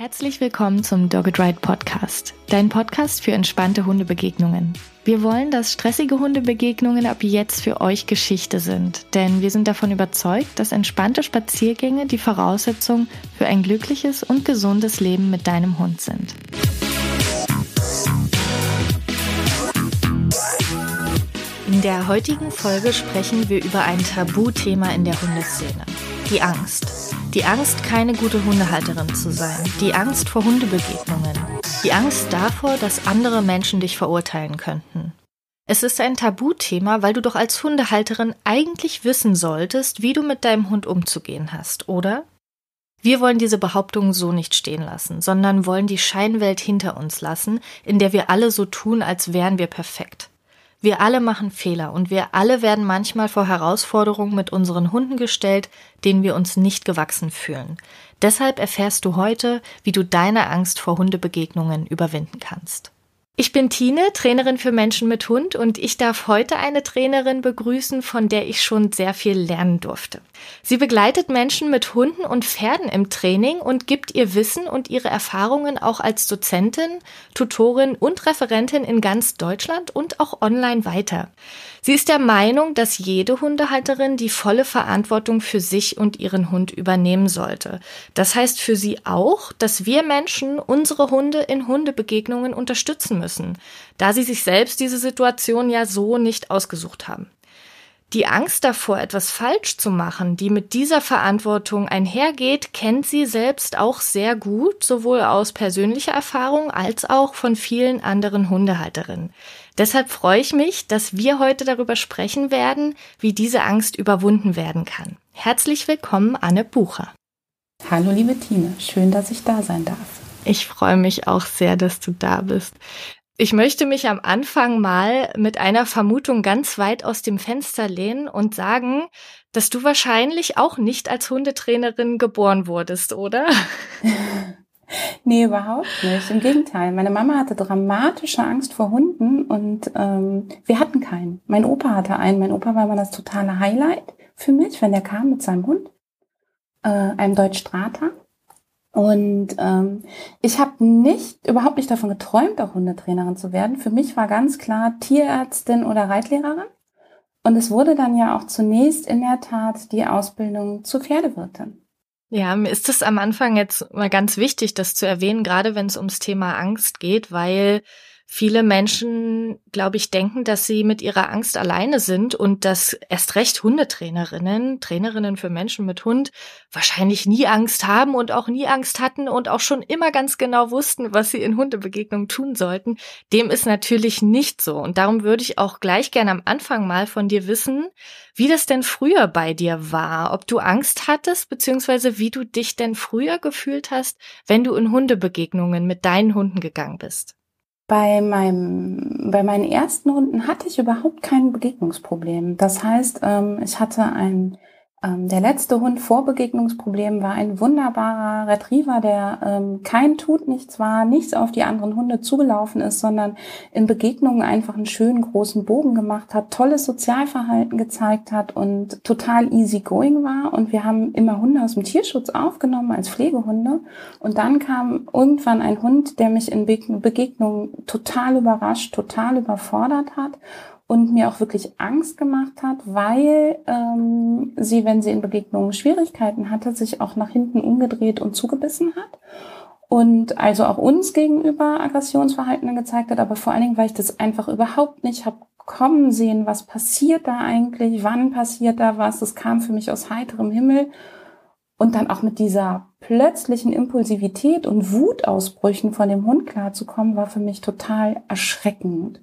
Herzlich willkommen zum Dogged Ride Podcast, dein Podcast für entspannte Hundebegegnungen. Wir wollen, dass stressige Hundebegegnungen ab jetzt für euch Geschichte sind, denn wir sind davon überzeugt, dass entspannte Spaziergänge die Voraussetzung für ein glückliches und gesundes Leben mit deinem Hund sind. In der heutigen Folge sprechen wir über ein Tabuthema in der Hundeszene, die Angst. Die Angst, keine gute Hundehalterin zu sein. Die Angst vor Hundebegegnungen. Die Angst davor, dass andere Menschen dich verurteilen könnten. Es ist ein Tabuthema, weil du doch als Hundehalterin eigentlich wissen solltest, wie du mit deinem Hund umzugehen hast, oder? Wir wollen diese Behauptung so nicht stehen lassen, sondern wollen die Scheinwelt hinter uns lassen, in der wir alle so tun, als wären wir perfekt. Wir alle machen Fehler und wir alle werden manchmal vor Herausforderungen mit unseren Hunden gestellt, denen wir uns nicht gewachsen fühlen. Deshalb erfährst du heute, wie du deine Angst vor Hundebegegnungen überwinden kannst. Ich bin Tine, Trainerin für Menschen mit Hund und ich darf heute eine Trainerin begrüßen, von der ich schon sehr viel lernen durfte. Sie begleitet Menschen mit Hunden und Pferden im Training und gibt ihr Wissen und ihre Erfahrungen auch als Dozentin, Tutorin und Referentin in ganz Deutschland und auch online weiter. Sie ist der Meinung, dass jede Hundehalterin die volle Verantwortung für sich und ihren Hund übernehmen sollte. Das heißt für sie auch, dass wir Menschen unsere Hunde in Hundebegegnungen unterstützen müssen, da sie sich selbst diese Situation ja so nicht ausgesucht haben. Die Angst davor, etwas falsch zu machen, die mit dieser Verantwortung einhergeht, kennt sie selbst auch sehr gut, sowohl aus persönlicher Erfahrung als auch von vielen anderen Hundehalterinnen. Deshalb freue ich mich, dass wir heute darüber sprechen werden, wie diese Angst überwunden werden kann. Herzlich willkommen, Anne Bucher. Hallo, liebe Tine. Schön, dass ich da sein darf. Ich freue mich auch sehr, dass du da bist. Ich möchte mich am Anfang mal mit einer Vermutung ganz weit aus dem Fenster lehnen und sagen, dass du wahrscheinlich auch nicht als Hundetrainerin geboren wurdest, oder? nee, überhaupt nicht. Im Gegenteil. Meine Mama hatte dramatische Angst vor Hunden und ähm, wir hatten keinen. Mein Opa hatte einen. Mein Opa war immer das totale Highlight für mich, wenn der kam mit seinem Hund, äh, einem Deutsch Strata. Und ähm, ich habe nicht, überhaupt nicht davon geträumt, auch Hundetrainerin zu werden. Für mich war ganz klar Tierärztin oder Reitlehrerin. Und es wurde dann ja auch zunächst in der Tat die Ausbildung zur Pferdewirtin. Ja, mir ist es am Anfang jetzt mal ganz wichtig, das zu erwähnen, gerade wenn es ums Thema Angst geht, weil viele Menschen, glaube ich, denken, dass sie mit ihrer Angst alleine sind und dass erst recht Hundetrainerinnen, Trainerinnen für Menschen mit Hund, wahrscheinlich nie Angst haben und auch nie Angst hatten und auch schon immer ganz genau wussten, was sie in Hundebegegnungen tun sollten. Dem ist natürlich nicht so. Und darum würde ich auch gleich gerne am Anfang mal von dir wissen, wie das denn früher bei dir war, ob du Angst hattest, beziehungsweise wie du dich denn früher gefühlt hast, wenn du in Hundebegegnungen mit deinen Hunden gegangen bist. Bei meinem, bei meinen ersten Hunden hatte ich überhaupt kein Begegnungsproblem. Das heißt, ähm, ich hatte ein der letzte Hund vor Begegnungsproblemen war ein wunderbarer Retriever, der ähm, kein Tut nichts war, nichts auf die anderen Hunde zugelaufen ist, sondern in Begegnungen einfach einen schönen großen Bogen gemacht hat, tolles Sozialverhalten gezeigt hat und total easy going war. Und wir haben immer Hunde aus dem Tierschutz aufgenommen als Pflegehunde. Und dann kam irgendwann ein Hund, der mich in Be Begegnungen total überrascht, total überfordert hat und mir auch wirklich Angst gemacht hat, weil ähm, sie, wenn sie in Begegnungen Schwierigkeiten hatte, sich auch nach hinten umgedreht und zugebissen hat und also auch uns gegenüber Aggressionsverhalten gezeigt hat, aber vor allen Dingen, weil ich das einfach überhaupt nicht habe kommen sehen, was passiert da eigentlich, wann passiert da was, das kam für mich aus heiterem Himmel. Und dann auch mit dieser plötzlichen Impulsivität und Wutausbrüchen von dem Hund klarzukommen, war für mich total erschreckend.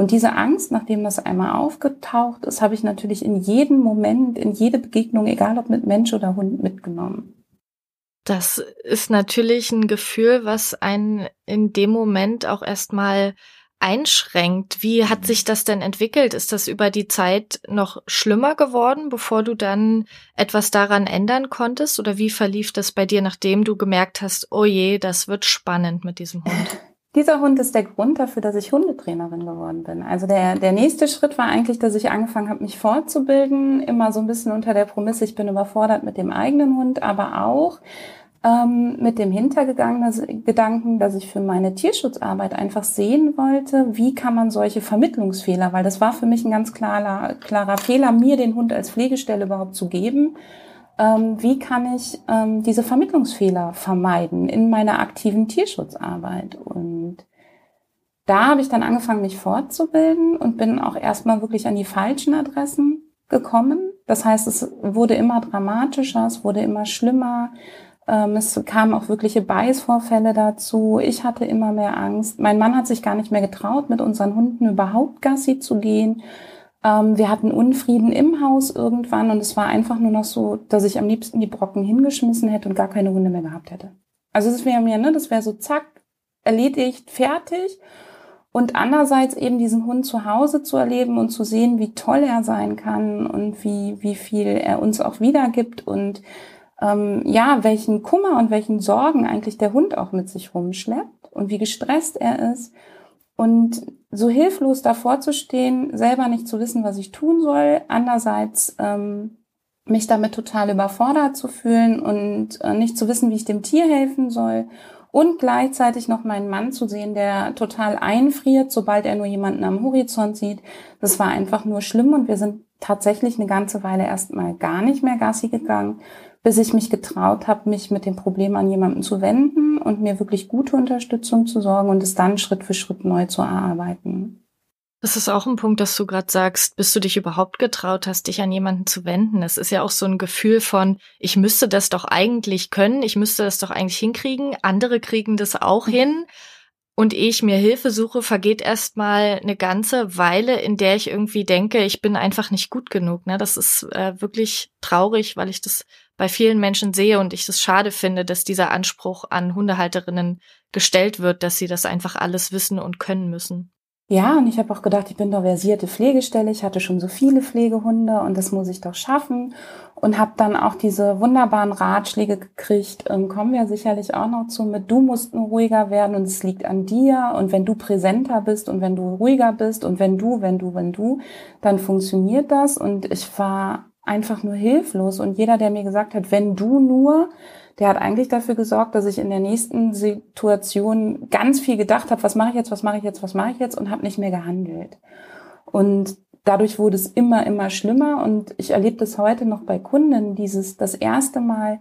Und diese Angst, nachdem das einmal aufgetaucht ist, habe ich natürlich in jedem Moment, in jede Begegnung, egal ob mit Mensch oder Hund, mitgenommen. Das ist natürlich ein Gefühl, was einen in dem Moment auch erstmal einschränkt. Wie hat sich das denn entwickelt? Ist das über die Zeit noch schlimmer geworden, bevor du dann etwas daran ändern konntest? Oder wie verlief das bei dir, nachdem du gemerkt hast, oh je, das wird spannend mit diesem Hund? Dieser Hund ist der Grund dafür, dass ich Hundetrainerin geworden bin. Also der, der nächste Schritt war eigentlich, dass ich angefangen habe, mich fortzubilden, immer so ein bisschen unter der Prämisse, ich bin überfordert mit dem eigenen Hund, aber auch ähm, mit dem Hintergedanken, dass ich für meine Tierschutzarbeit einfach sehen wollte, wie kann man solche Vermittlungsfehler, weil das war für mich ein ganz klarer, klarer Fehler, mir den Hund als Pflegestelle überhaupt zu geben. Ähm, wie kann ich ähm, diese Vermittlungsfehler vermeiden in meiner aktiven Tierschutzarbeit? Und da habe ich dann angefangen, mich fortzubilden und bin auch erstmal wirklich an die falschen Adressen gekommen. Das heißt, es wurde immer dramatischer, es wurde immer schlimmer. Ähm, es kamen auch wirkliche Beißvorfälle dazu. Ich hatte immer mehr Angst. Mein Mann hat sich gar nicht mehr getraut, mit unseren Hunden überhaupt Gassi zu gehen. Ähm, wir hatten Unfrieden im Haus irgendwann und es war einfach nur noch so, dass ich am liebsten die Brocken hingeschmissen hätte und gar keine Hunde mehr gehabt hätte. Also das wäre mir, ne, das wäre so zack, erledigt, fertig. Und andererseits eben diesen Hund zu Hause zu erleben und zu sehen, wie toll er sein kann und wie, wie viel er uns auch wiedergibt und ähm, ja, welchen Kummer und welchen Sorgen eigentlich der Hund auch mit sich rumschleppt und wie gestresst er ist. Und so hilflos davor zu stehen, selber nicht zu wissen, was ich tun soll, andererseits ähm, mich damit total überfordert zu fühlen und äh, nicht zu wissen, wie ich dem Tier helfen soll und gleichzeitig noch meinen Mann zu sehen, der total einfriert, sobald er nur jemanden am Horizont sieht. Das war einfach nur schlimm und wir sind tatsächlich eine ganze Weile erstmal gar nicht mehr Gassi gegangen, bis ich mich getraut habe, mich mit dem Problem an jemanden zu wenden und mir wirklich gute Unterstützung zu sorgen und es dann Schritt für Schritt neu zu erarbeiten. Das ist auch ein Punkt, dass du gerade sagst, bis du dich überhaupt getraut hast, dich an jemanden zu wenden. Es ist ja auch so ein Gefühl von, ich müsste das doch eigentlich können, ich müsste das doch eigentlich hinkriegen, andere kriegen das auch mhm. hin. Und ehe ich mir Hilfe suche, vergeht erstmal eine ganze Weile, in der ich irgendwie denke, ich bin einfach nicht gut genug. Ne? Das ist äh, wirklich traurig, weil ich das bei vielen Menschen sehe und ich es schade finde, dass dieser Anspruch an Hundehalterinnen gestellt wird, dass sie das einfach alles wissen und können müssen. Ja, und ich habe auch gedacht, ich bin doch versierte Pflegestelle, ich hatte schon so viele Pflegehunde und das muss ich doch schaffen. Und habe dann auch diese wunderbaren Ratschläge gekriegt, ähm, kommen wir sicherlich auch noch zu, mit du musst nur ruhiger werden und es liegt an dir und wenn du präsenter bist und wenn du ruhiger bist und wenn du, wenn du, wenn du, dann funktioniert das. Und ich war einfach nur hilflos und jeder, der mir gesagt hat, wenn du nur, der hat eigentlich dafür gesorgt, dass ich in der nächsten Situation ganz viel gedacht habe, was mache ich jetzt, was mache ich jetzt, was mache ich jetzt und habe nicht mehr gehandelt. Und dadurch wurde es immer, immer schlimmer und ich erlebe das heute noch bei Kunden, dieses das erste Mal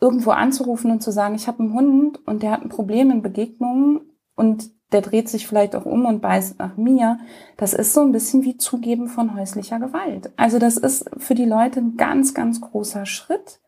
irgendwo anzurufen und zu sagen, ich habe einen Hund und der hat ein Problem in Begegnungen und der dreht sich vielleicht auch um und beißt nach mir. Das ist so ein bisschen wie Zugeben von häuslicher Gewalt. Also das ist für die Leute ein ganz, ganz großer Schritt.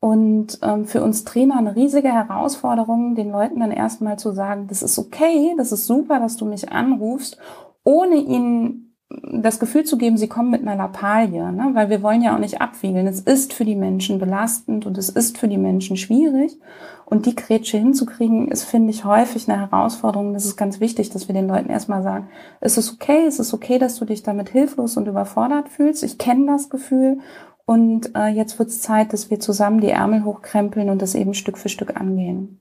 Und ähm, für uns Trainer eine riesige Herausforderung, den Leuten dann erstmal zu sagen, das ist okay, das ist super, dass du mich anrufst, ohne ihnen das Gefühl zu geben, sie kommen mit einer Lappalie, ne? weil wir wollen ja auch nicht abwiegeln. Es ist für die Menschen belastend und es ist für die Menschen schwierig. Und die Grätsche hinzukriegen, ist, finde ich, häufig eine Herausforderung. Das ist ganz wichtig, dass wir den Leuten erstmal sagen, es ist okay, es ist okay, dass du dich damit hilflos und überfordert fühlst. Ich kenne das Gefühl und äh, jetzt wird es Zeit, dass wir zusammen die Ärmel hochkrempeln und das eben Stück für Stück angehen.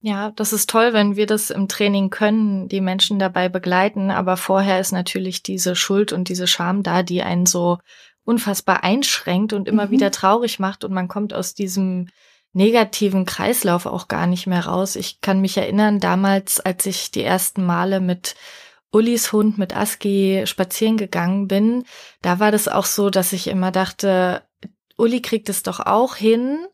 Ja, das ist toll, wenn wir das im Training können, die Menschen dabei begleiten. Aber vorher ist natürlich diese Schuld und diese Scham da, die einen so unfassbar einschränkt und immer mhm. wieder traurig macht und man kommt aus diesem negativen Kreislauf auch gar nicht mehr raus. Ich kann mich erinnern, damals, als ich die ersten Male mit Ullis Hund mit Aski spazieren gegangen bin, da war das auch so, dass ich immer dachte, Uli kriegt es doch auch hin.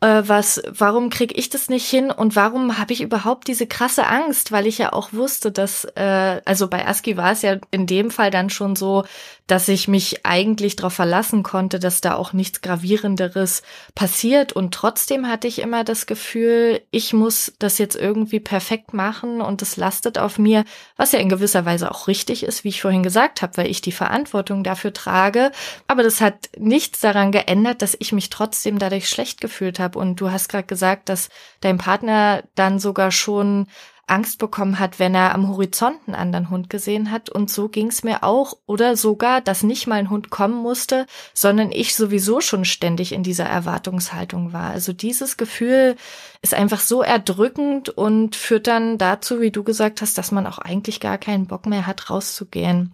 Äh, was, warum krieg ich das nicht hin und warum habe ich überhaupt diese krasse Angst? Weil ich ja auch wusste, dass, äh, also bei Aski war es ja in dem Fall dann schon so, dass ich mich eigentlich darauf verlassen konnte, dass da auch nichts gravierenderes passiert. Und trotzdem hatte ich immer das Gefühl, ich muss das jetzt irgendwie perfekt machen und es lastet auf mir, was ja in gewisser Weise auch richtig ist, wie ich vorhin gesagt habe, weil ich die Verantwortung dafür trage. Aber das hat nichts daran geändert, dass ich mich trotzdem dadurch schlecht gefühlt habe. Und du hast gerade gesagt, dass dein Partner dann sogar schon Angst bekommen hat, wenn er am Horizont einen anderen Hund gesehen hat. Und so ging es mir auch. Oder sogar, dass nicht mal ein Hund kommen musste, sondern ich sowieso schon ständig in dieser Erwartungshaltung war. Also dieses Gefühl ist einfach so erdrückend und führt dann dazu, wie du gesagt hast, dass man auch eigentlich gar keinen Bock mehr hat, rauszugehen.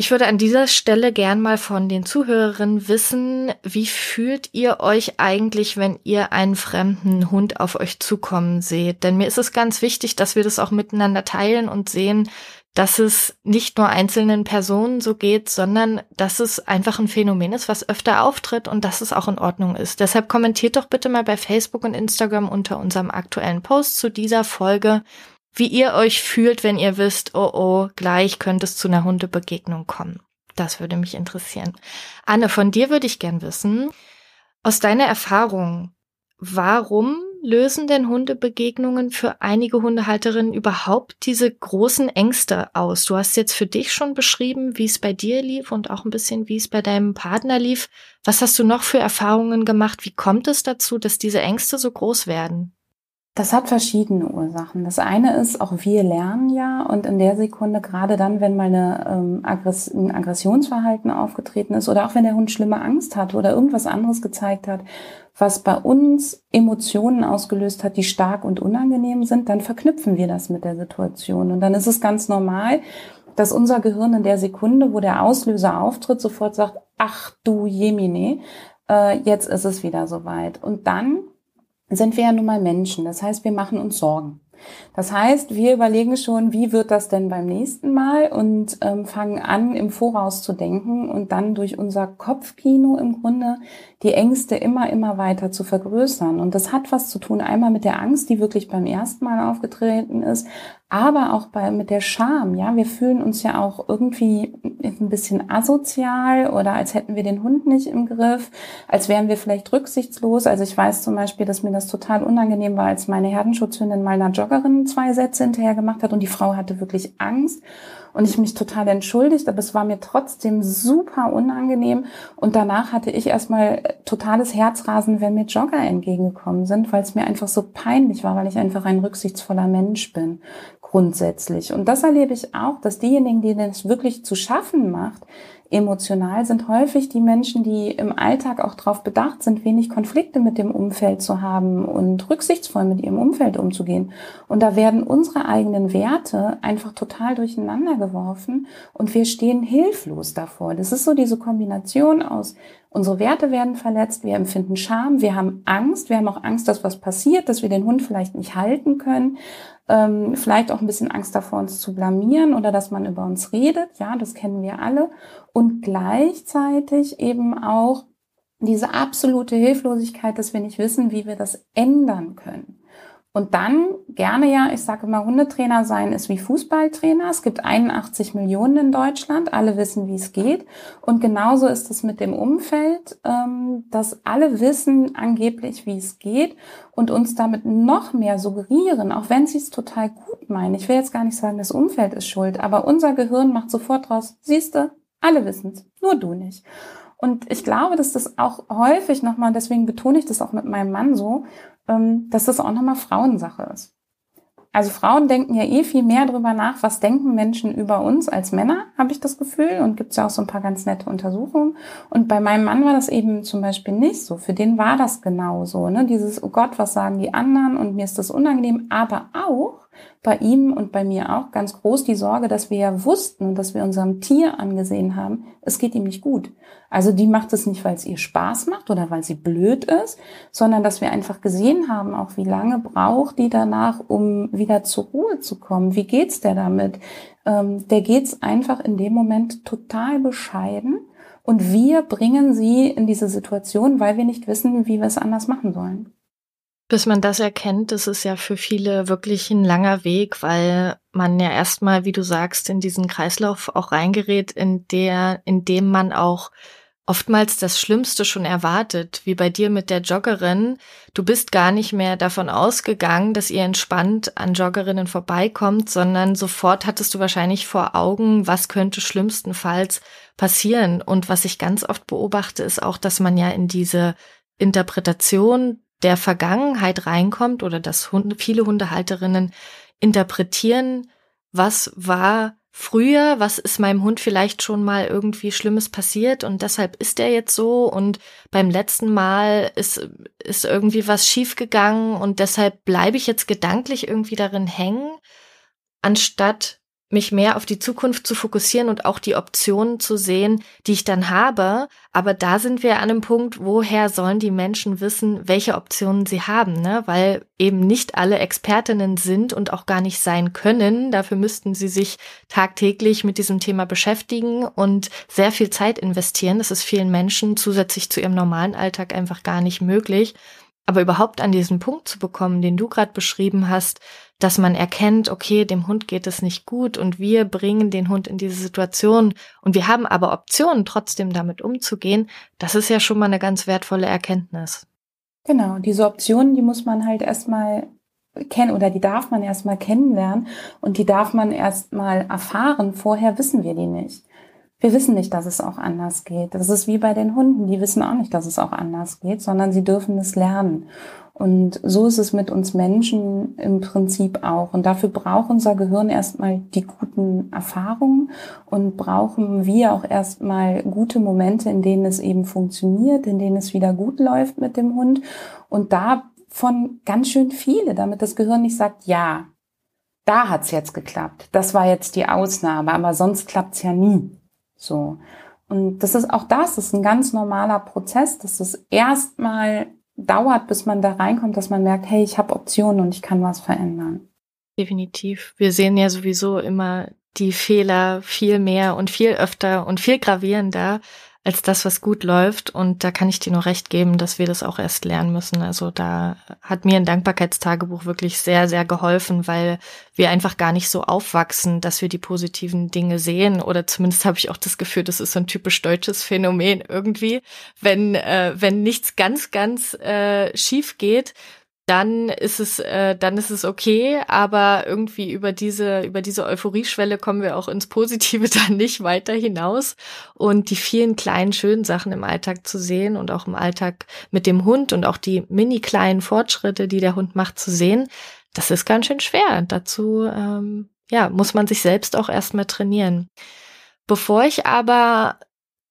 Ich würde an dieser Stelle gern mal von den Zuhörerinnen wissen, wie fühlt ihr euch eigentlich, wenn ihr einen fremden Hund auf euch zukommen seht? Denn mir ist es ganz wichtig, dass wir das auch miteinander teilen und sehen, dass es nicht nur einzelnen Personen so geht, sondern dass es einfach ein Phänomen ist, was öfter auftritt und dass es auch in Ordnung ist. Deshalb kommentiert doch bitte mal bei Facebook und Instagram unter unserem aktuellen Post zu dieser Folge, wie ihr euch fühlt, wenn ihr wisst, oh oh, gleich könnte es zu einer Hundebegegnung kommen. Das würde mich interessieren. Anne, von dir würde ich gern wissen, aus deiner Erfahrung, warum lösen denn Hundebegegnungen für einige Hundehalterinnen überhaupt diese großen Ängste aus? Du hast jetzt für dich schon beschrieben, wie es bei dir lief und auch ein bisschen, wie es bei deinem Partner lief. Was hast du noch für Erfahrungen gemacht? Wie kommt es dazu, dass diese Ängste so groß werden? Das hat verschiedene Ursachen. Das eine ist, auch wir lernen ja und in der Sekunde, gerade dann, wenn mal eine, ähm, Aggress ein Aggressionsverhalten aufgetreten ist oder auch wenn der Hund schlimme Angst hat oder irgendwas anderes gezeigt hat, was bei uns Emotionen ausgelöst hat, die stark und unangenehm sind, dann verknüpfen wir das mit der Situation. Und dann ist es ganz normal, dass unser Gehirn in der Sekunde, wo der Auslöser auftritt, sofort sagt, ach du Jemine, äh, jetzt ist es wieder soweit. Und dann sind wir ja nun mal Menschen. Das heißt, wir machen uns Sorgen. Das heißt, wir überlegen schon, wie wird das denn beim nächsten Mal und ähm, fangen an, im Voraus zu denken und dann durch unser Kopfkino im Grunde die Ängste immer, immer weiter zu vergrößern. Und das hat was zu tun, einmal mit der Angst, die wirklich beim ersten Mal aufgetreten ist, aber auch bei, mit der Scham. Ja, wir fühlen uns ja auch irgendwie ein bisschen asozial oder als hätten wir den Hund nicht im Griff, als wären wir vielleicht rücksichtslos. Also ich weiß zum Beispiel, dass mir das total unangenehm war, als meine Herdenschutzhündin mal einer Joggerin zwei Sätze hinterher gemacht hat und die Frau hatte wirklich Angst und ich mich total entschuldigt, aber es war mir trotzdem super unangenehm und danach hatte ich erstmal totales Herzrasen, wenn mir Jogger entgegengekommen sind, weil es mir einfach so peinlich war, weil ich einfach ein rücksichtsvoller Mensch bin grundsätzlich. Und das erlebe ich auch, dass diejenigen, denen es wirklich zu schaffen macht, emotional sind häufig die Menschen, die im Alltag auch darauf bedacht sind, wenig Konflikte mit dem Umfeld zu haben und rücksichtsvoll mit ihrem Umfeld umzugehen. Und da werden unsere eigenen Werte einfach total durcheinander geworfen und wir stehen hilflos davor. Das ist so diese Kombination aus Unsere Werte werden verletzt, wir empfinden Scham, wir haben Angst, wir haben auch Angst, dass was passiert, dass wir den Hund vielleicht nicht halten können, ähm, vielleicht auch ein bisschen Angst davor, uns zu blamieren oder dass man über uns redet, ja, das kennen wir alle. Und gleichzeitig eben auch diese absolute Hilflosigkeit, dass wir nicht wissen, wie wir das ändern können. Und dann gerne ja, ich sage immer, Hundetrainer sein ist wie Fußballtrainer. Es gibt 81 Millionen in Deutschland, alle wissen, wie es geht. Und genauso ist es mit dem Umfeld, ähm, dass alle wissen angeblich, wie es geht und uns damit noch mehr suggerieren, auch wenn sie es total gut meinen. Ich will jetzt gar nicht sagen, das Umfeld ist schuld, aber unser Gehirn macht sofort raus, siehste, alle wissen es, nur du nicht. Und ich glaube, dass das auch häufig nochmal, deswegen betone ich das auch mit meinem Mann so, ähm, dass das auch nochmal Frauensache ist. Also Frauen denken ja eh viel mehr drüber nach, was denken Menschen über uns als Männer, habe ich das Gefühl. Und gibt es ja auch so ein paar ganz nette Untersuchungen. Und bei meinem Mann war das eben zum Beispiel nicht so. Für den war das genau so. Ne? Dieses, oh Gott, was sagen die anderen? Und mir ist das unangenehm. Aber auch, bei ihm und bei mir auch ganz groß die Sorge, dass wir ja wussten und dass wir unserem Tier angesehen haben, es geht ihm nicht gut. Also die macht es nicht, weil es ihr Spaß macht oder weil sie blöd ist, sondern dass wir einfach gesehen haben, auch wie lange braucht die danach, um wieder zur Ruhe zu kommen. Wie geht's der damit? Ähm, der geht's einfach in dem Moment total bescheiden. Und wir bringen sie in diese Situation, weil wir nicht wissen, wie wir es anders machen sollen. Bis man das erkennt, das ist ja für viele wirklich ein langer Weg, weil man ja erstmal, wie du sagst, in diesen Kreislauf auch reingerät, in der, in dem man auch oftmals das Schlimmste schon erwartet, wie bei dir mit der Joggerin. Du bist gar nicht mehr davon ausgegangen, dass ihr entspannt an Joggerinnen vorbeikommt, sondern sofort hattest du wahrscheinlich vor Augen, was könnte schlimmstenfalls passieren. Und was ich ganz oft beobachte, ist auch, dass man ja in diese Interpretation der Vergangenheit reinkommt oder dass Hunde, viele Hundehalterinnen interpretieren, was war früher, was ist meinem Hund vielleicht schon mal irgendwie Schlimmes passiert und deshalb ist er jetzt so und beim letzten Mal ist, ist irgendwie was schiefgegangen und deshalb bleibe ich jetzt gedanklich irgendwie darin hängen, anstatt mich mehr auf die Zukunft zu fokussieren und auch die Optionen zu sehen, die ich dann habe. Aber da sind wir an einem Punkt, woher sollen die Menschen wissen, welche Optionen sie haben, ne? Weil eben nicht alle Expertinnen sind und auch gar nicht sein können. Dafür müssten sie sich tagtäglich mit diesem Thema beschäftigen und sehr viel Zeit investieren. Das ist vielen Menschen zusätzlich zu ihrem normalen Alltag einfach gar nicht möglich. Aber überhaupt an diesen Punkt zu bekommen, den du gerade beschrieben hast, dass man erkennt, okay, dem Hund geht es nicht gut und wir bringen den Hund in diese Situation und wir haben aber Optionen, trotzdem damit umzugehen, das ist ja schon mal eine ganz wertvolle Erkenntnis. Genau, diese Optionen, die muss man halt erstmal kennen oder die darf man erstmal kennenlernen und die darf man erstmal erfahren. Vorher wissen wir die nicht. Wir wissen nicht, dass es auch anders geht. Das ist wie bei den Hunden. Die wissen auch nicht, dass es auch anders geht, sondern sie dürfen es lernen. Und so ist es mit uns Menschen im Prinzip auch. Und dafür braucht unser Gehirn erstmal die guten Erfahrungen und brauchen wir auch erstmal gute Momente, in denen es eben funktioniert, in denen es wieder gut läuft mit dem Hund. Und davon ganz schön viele, damit das Gehirn nicht sagt, ja, da hat's jetzt geklappt. Das war jetzt die Ausnahme, aber sonst klappt's ja nie. So. Und das ist auch das, das ist ein ganz normaler Prozess, dass es erstmal dauert, bis man da reinkommt, dass man merkt, hey, ich habe Optionen und ich kann was verändern. Definitiv. Wir sehen ja sowieso immer die Fehler viel mehr und viel öfter und viel gravierender als das, was gut läuft. Und da kann ich dir nur recht geben, dass wir das auch erst lernen müssen. Also da hat mir ein Dankbarkeitstagebuch wirklich sehr, sehr geholfen, weil wir einfach gar nicht so aufwachsen, dass wir die positiven Dinge sehen. Oder zumindest habe ich auch das Gefühl, das ist so ein typisch deutsches Phänomen irgendwie. Wenn, äh, wenn nichts ganz, ganz äh, schief geht, dann ist es, äh, dann ist es okay, aber irgendwie über diese, über diese Euphorieschwelle kommen wir auch ins Positive dann nicht weiter hinaus. Und die vielen kleinen, schönen Sachen im Alltag zu sehen und auch im Alltag mit dem Hund und auch die mini kleinen Fortschritte, die der Hund macht, zu sehen, das ist ganz schön schwer. Dazu, ähm, ja, muss man sich selbst auch erstmal trainieren. Bevor ich aber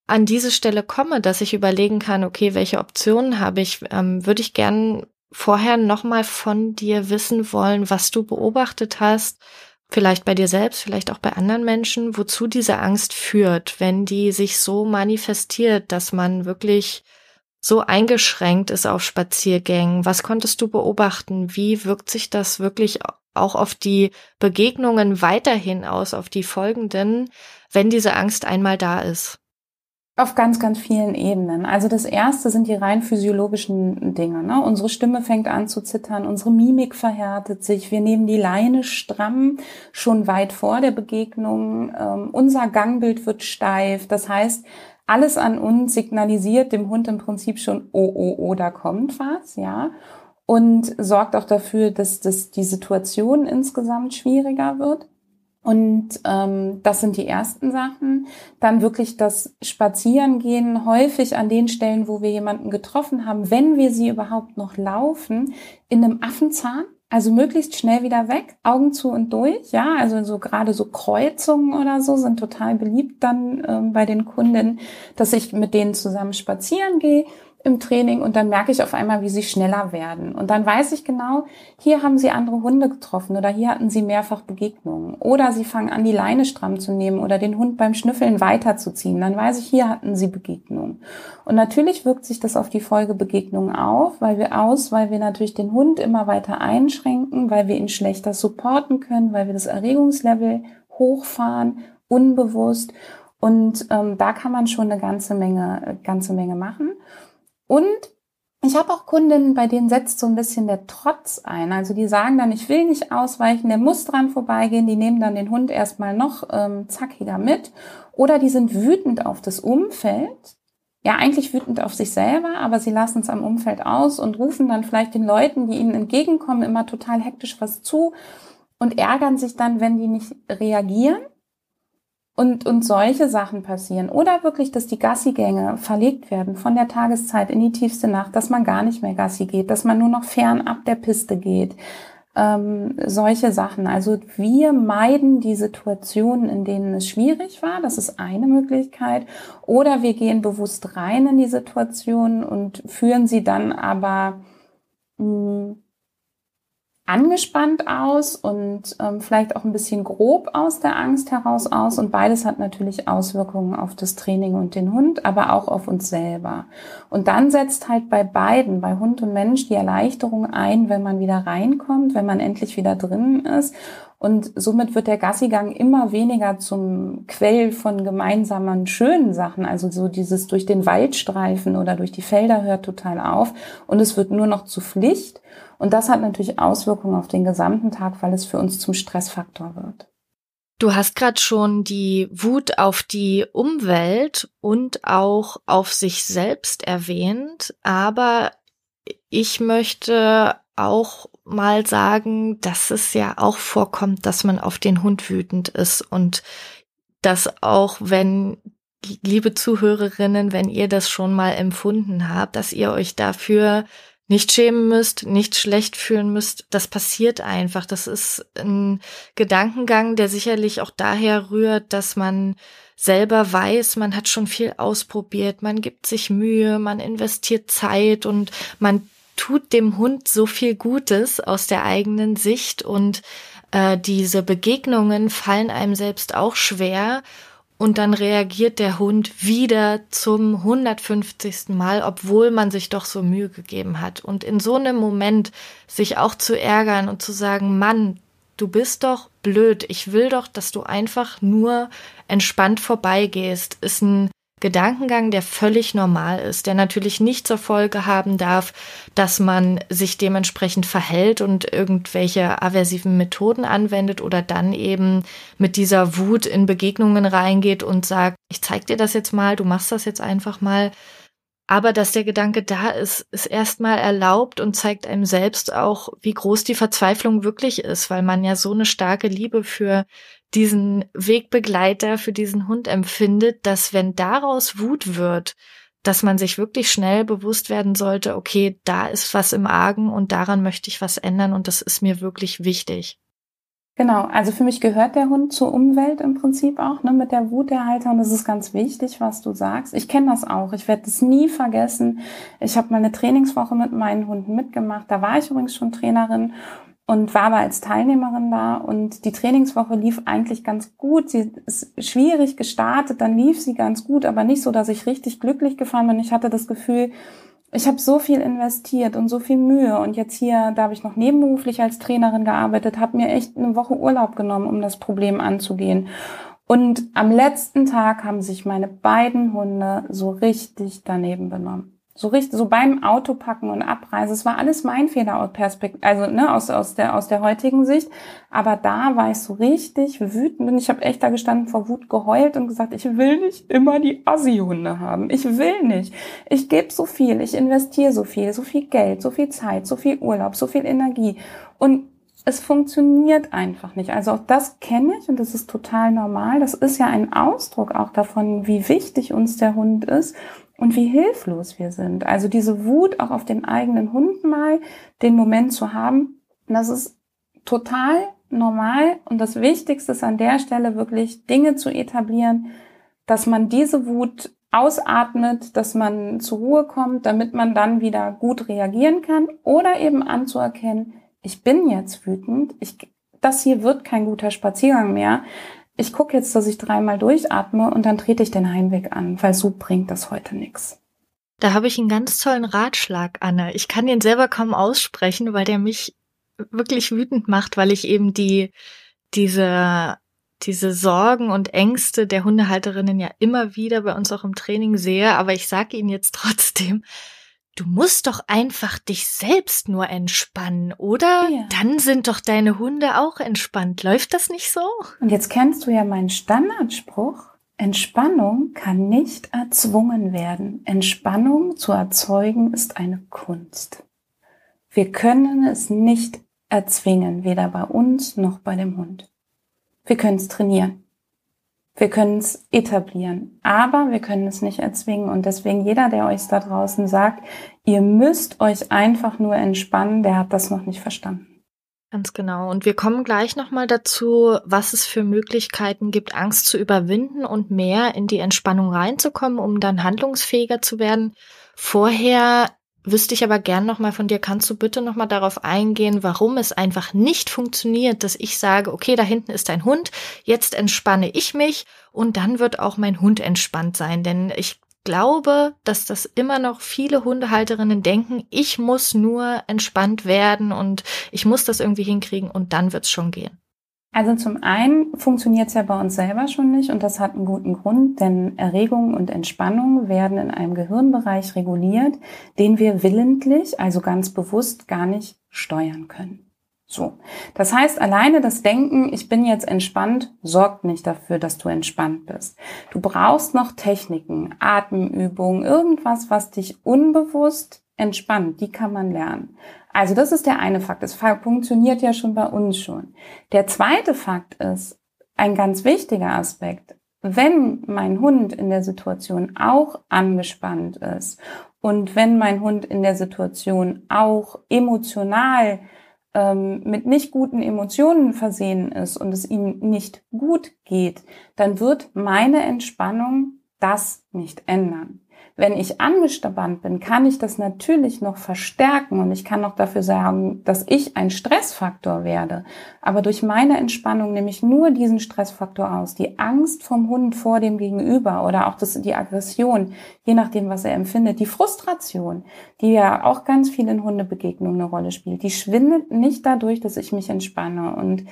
an diese Stelle komme, dass ich überlegen kann, okay, welche Optionen habe ich, ähm, würde ich gern vorher nochmal von dir wissen wollen, was du beobachtet hast, vielleicht bei dir selbst, vielleicht auch bei anderen Menschen, wozu diese Angst führt, wenn die sich so manifestiert, dass man wirklich so eingeschränkt ist auf Spaziergängen. Was konntest du beobachten? Wie wirkt sich das wirklich auch auf die Begegnungen weiterhin aus, auf die folgenden, wenn diese Angst einmal da ist? Auf ganz, ganz vielen Ebenen. Also das erste sind die rein physiologischen Dinge. Ne? Unsere Stimme fängt an zu zittern, unsere Mimik verhärtet sich, wir nehmen die Leine stramm schon weit vor der Begegnung, ähm, unser Gangbild wird steif. Das heißt, alles an uns signalisiert dem Hund im Prinzip schon, oh, oh, oh, da kommt was, ja. Und sorgt auch dafür, dass, dass die Situation insgesamt schwieriger wird. Und ähm, das sind die ersten Sachen. Dann wirklich das Spazierengehen, häufig an den Stellen, wo wir jemanden getroffen haben, wenn wir sie überhaupt noch laufen, in einem Affenzahn. Also möglichst schnell wieder weg, Augen zu und durch, ja, also so gerade so Kreuzungen oder so sind total beliebt dann ähm, bei den Kunden, dass ich mit denen zusammen spazieren gehe im Training und dann merke ich auf einmal, wie sie schneller werden. Und dann weiß ich genau, hier haben sie andere Hunde getroffen oder hier hatten sie mehrfach Begegnungen. Oder sie fangen an, die Leine stramm zu nehmen oder den Hund beim Schnüffeln weiterzuziehen. Dann weiß ich, hier hatten sie Begegnungen. Und natürlich wirkt sich das auf die Folgebegegnungen auf, weil wir aus, weil wir natürlich den Hund immer weiter einschränken, weil wir ihn schlechter supporten können, weil wir das Erregungslevel hochfahren, unbewusst. Und ähm, da kann man schon eine ganze Menge, ganze Menge machen. Und ich habe auch Kundinnen, bei denen setzt so ein bisschen der Trotz ein. Also die sagen dann, ich will nicht ausweichen, der muss dran vorbeigehen. Die nehmen dann den Hund erstmal noch ähm, zackiger mit. Oder die sind wütend auf das Umfeld. Ja, eigentlich wütend auf sich selber, aber sie lassen es am Umfeld aus und rufen dann vielleicht den Leuten, die ihnen entgegenkommen, immer total hektisch was zu und ärgern sich dann, wenn die nicht reagieren. Und, und solche Sachen passieren. Oder wirklich, dass die Gassigänge verlegt werden von der Tageszeit in die tiefste Nacht, dass man gar nicht mehr Gassi geht, dass man nur noch fernab der Piste geht. Ähm, solche Sachen. Also wir meiden die Situationen, in denen es schwierig war. Das ist eine Möglichkeit. Oder wir gehen bewusst rein in die Situation und führen sie dann aber mh, hm, angespannt aus und ähm, vielleicht auch ein bisschen grob aus der Angst heraus aus. Und beides hat natürlich Auswirkungen auf das Training und den Hund, aber auch auf uns selber. Und dann setzt halt bei beiden, bei Hund und Mensch, die Erleichterung ein, wenn man wieder reinkommt, wenn man endlich wieder drin ist. Und somit wird der Gassigang immer weniger zum Quell von gemeinsamen schönen Sachen. Also so dieses durch den Waldstreifen oder durch die Felder hört total auf. Und es wird nur noch zu Pflicht. Und das hat natürlich Auswirkungen auf den gesamten Tag, weil es für uns zum Stressfaktor wird. Du hast gerade schon die Wut auf die Umwelt und auch auf sich selbst erwähnt, aber ich möchte auch mal sagen, dass es ja auch vorkommt, dass man auf den Hund wütend ist und dass auch wenn liebe Zuhörerinnen, wenn ihr das schon mal empfunden habt, dass ihr euch dafür nicht schämen müsst, nicht schlecht fühlen müsst. Das passiert einfach. Das ist ein Gedankengang, der sicherlich auch daher rührt, dass man selber weiß, man hat schon viel ausprobiert, man gibt sich Mühe, man investiert Zeit und man tut dem Hund so viel Gutes aus der eigenen Sicht und äh, diese Begegnungen fallen einem selbst auch schwer und dann reagiert der Hund wieder zum 150. Mal, obwohl man sich doch so Mühe gegeben hat. Und in so einem Moment sich auch zu ärgern und zu sagen, Mann, du bist doch blöd, ich will doch, dass du einfach nur entspannt vorbeigehst, ist ein Gedankengang, der völlig normal ist, der natürlich nicht zur Folge haben darf, dass man sich dementsprechend verhält und irgendwelche aversiven Methoden anwendet oder dann eben mit dieser Wut in Begegnungen reingeht und sagt, ich zeig dir das jetzt mal, du machst das jetzt einfach mal. Aber dass der Gedanke da ist, ist erstmal erlaubt und zeigt einem selbst auch, wie groß die Verzweiflung wirklich ist, weil man ja so eine starke Liebe für diesen Wegbegleiter, für diesen Hund empfindet, dass wenn daraus Wut wird, dass man sich wirklich schnell bewusst werden sollte, okay, da ist was im Argen und daran möchte ich was ändern und das ist mir wirklich wichtig. Genau, also für mich gehört der Hund zur Umwelt im Prinzip auch, ne, mit der Wut der Halter. Und das ist ganz wichtig, was du sagst. Ich kenne das auch. Ich werde das nie vergessen. Ich habe mal eine Trainingswoche mit meinen Hunden mitgemacht. Da war ich übrigens schon Trainerin und war aber als Teilnehmerin da und die Trainingswoche lief eigentlich ganz gut. Sie ist schwierig gestartet, dann lief sie ganz gut, aber nicht so, dass ich richtig glücklich gefahren bin. Ich hatte das Gefühl, ich habe so viel investiert und so viel Mühe und jetzt hier, da habe ich noch nebenberuflich als Trainerin gearbeitet, habe mir echt eine Woche Urlaub genommen, um das Problem anzugehen. Und am letzten Tag haben sich meine beiden Hunde so richtig daneben benommen. So richtig, so beim Autopacken und Abreise. Es war alles mein Fehler aus Perspektive, also ne, aus, aus, der, aus der heutigen Sicht. Aber da war ich so richtig wütend und ich habe echt da gestanden vor Wut geheult und gesagt, ich will nicht immer die Assi-Hunde haben. Ich will nicht. Ich gebe so viel, ich investiere so viel, so viel Geld, so viel Zeit, so viel Urlaub, so viel Energie. Und es funktioniert einfach nicht. Also auch das kenne ich und das ist total normal. Das ist ja ein Ausdruck auch davon, wie wichtig uns der Hund ist und wie hilflos wir sind. Also diese Wut auch auf den eigenen Hund mal, den Moment zu haben, das ist total normal und das Wichtigste ist an der Stelle wirklich Dinge zu etablieren, dass man diese Wut ausatmet, dass man zur Ruhe kommt, damit man dann wieder gut reagieren kann oder eben anzuerkennen, ich bin jetzt wütend, ich, das hier wird kein guter Spaziergang mehr, ich gucke jetzt, dass ich dreimal durchatme und dann trete ich den Heimweg an, weil so bringt das heute nichts. Da habe ich einen ganz tollen Ratschlag, Anne. Ich kann den selber kaum aussprechen, weil der mich wirklich wütend macht, weil ich eben die, diese, diese Sorgen und Ängste der Hundehalterinnen ja immer wieder bei uns auch im Training sehe. Aber ich sage Ihnen jetzt trotzdem, Du musst doch einfach dich selbst nur entspannen, oder? Ja. Dann sind doch deine Hunde auch entspannt. Läuft das nicht so? Und jetzt kennst du ja meinen Standardspruch. Entspannung kann nicht erzwungen werden. Entspannung zu erzeugen ist eine Kunst. Wir können es nicht erzwingen, weder bei uns noch bei dem Hund. Wir können es trainieren. Wir können es etablieren, aber wir können es nicht erzwingen. Und deswegen jeder, der euch da draußen sagt, ihr müsst euch einfach nur entspannen, der hat das noch nicht verstanden. Ganz genau. Und wir kommen gleich nochmal dazu, was es für Möglichkeiten gibt, Angst zu überwinden und mehr in die Entspannung reinzukommen, um dann handlungsfähiger zu werden. Vorher wüsste ich aber gern nochmal von dir, kannst du bitte nochmal darauf eingehen, warum es einfach nicht funktioniert, dass ich sage, okay, da hinten ist ein Hund, jetzt entspanne ich mich und dann wird auch mein Hund entspannt sein. Denn ich glaube, dass das immer noch viele Hundehalterinnen denken, ich muss nur entspannt werden und ich muss das irgendwie hinkriegen und dann wird's schon gehen. Also zum einen funktioniert es ja bei uns selber schon nicht und das hat einen guten Grund, denn Erregung und Entspannung werden in einem Gehirnbereich reguliert, den wir willentlich, also ganz bewusst gar nicht steuern können. So. Das heißt, alleine das Denken, ich bin jetzt entspannt, sorgt nicht dafür, dass du entspannt bist. Du brauchst noch Techniken, Atemübungen, irgendwas, was dich unbewusst entspannt. Die kann man lernen. Also das ist der eine Fakt. Es funktioniert ja schon bei uns schon. Der zweite Fakt ist, ein ganz wichtiger Aspekt. Wenn mein Hund in der Situation auch angespannt ist und wenn mein Hund in der Situation auch emotional ähm, mit nicht guten Emotionen versehen ist und es ihm nicht gut geht, dann wird meine Entspannung das nicht ändern. Wenn ich angespannt bin, kann ich das natürlich noch verstärken und ich kann noch dafür sagen, dass ich ein Stressfaktor werde. Aber durch meine Entspannung nehme ich nur diesen Stressfaktor aus. Die Angst vom Hund vor dem Gegenüber oder auch das, die Aggression, je nachdem, was er empfindet, die Frustration, die ja auch ganz viel in Hundebegegnungen eine Rolle spielt, die schwindet nicht dadurch, dass ich mich entspanne. Und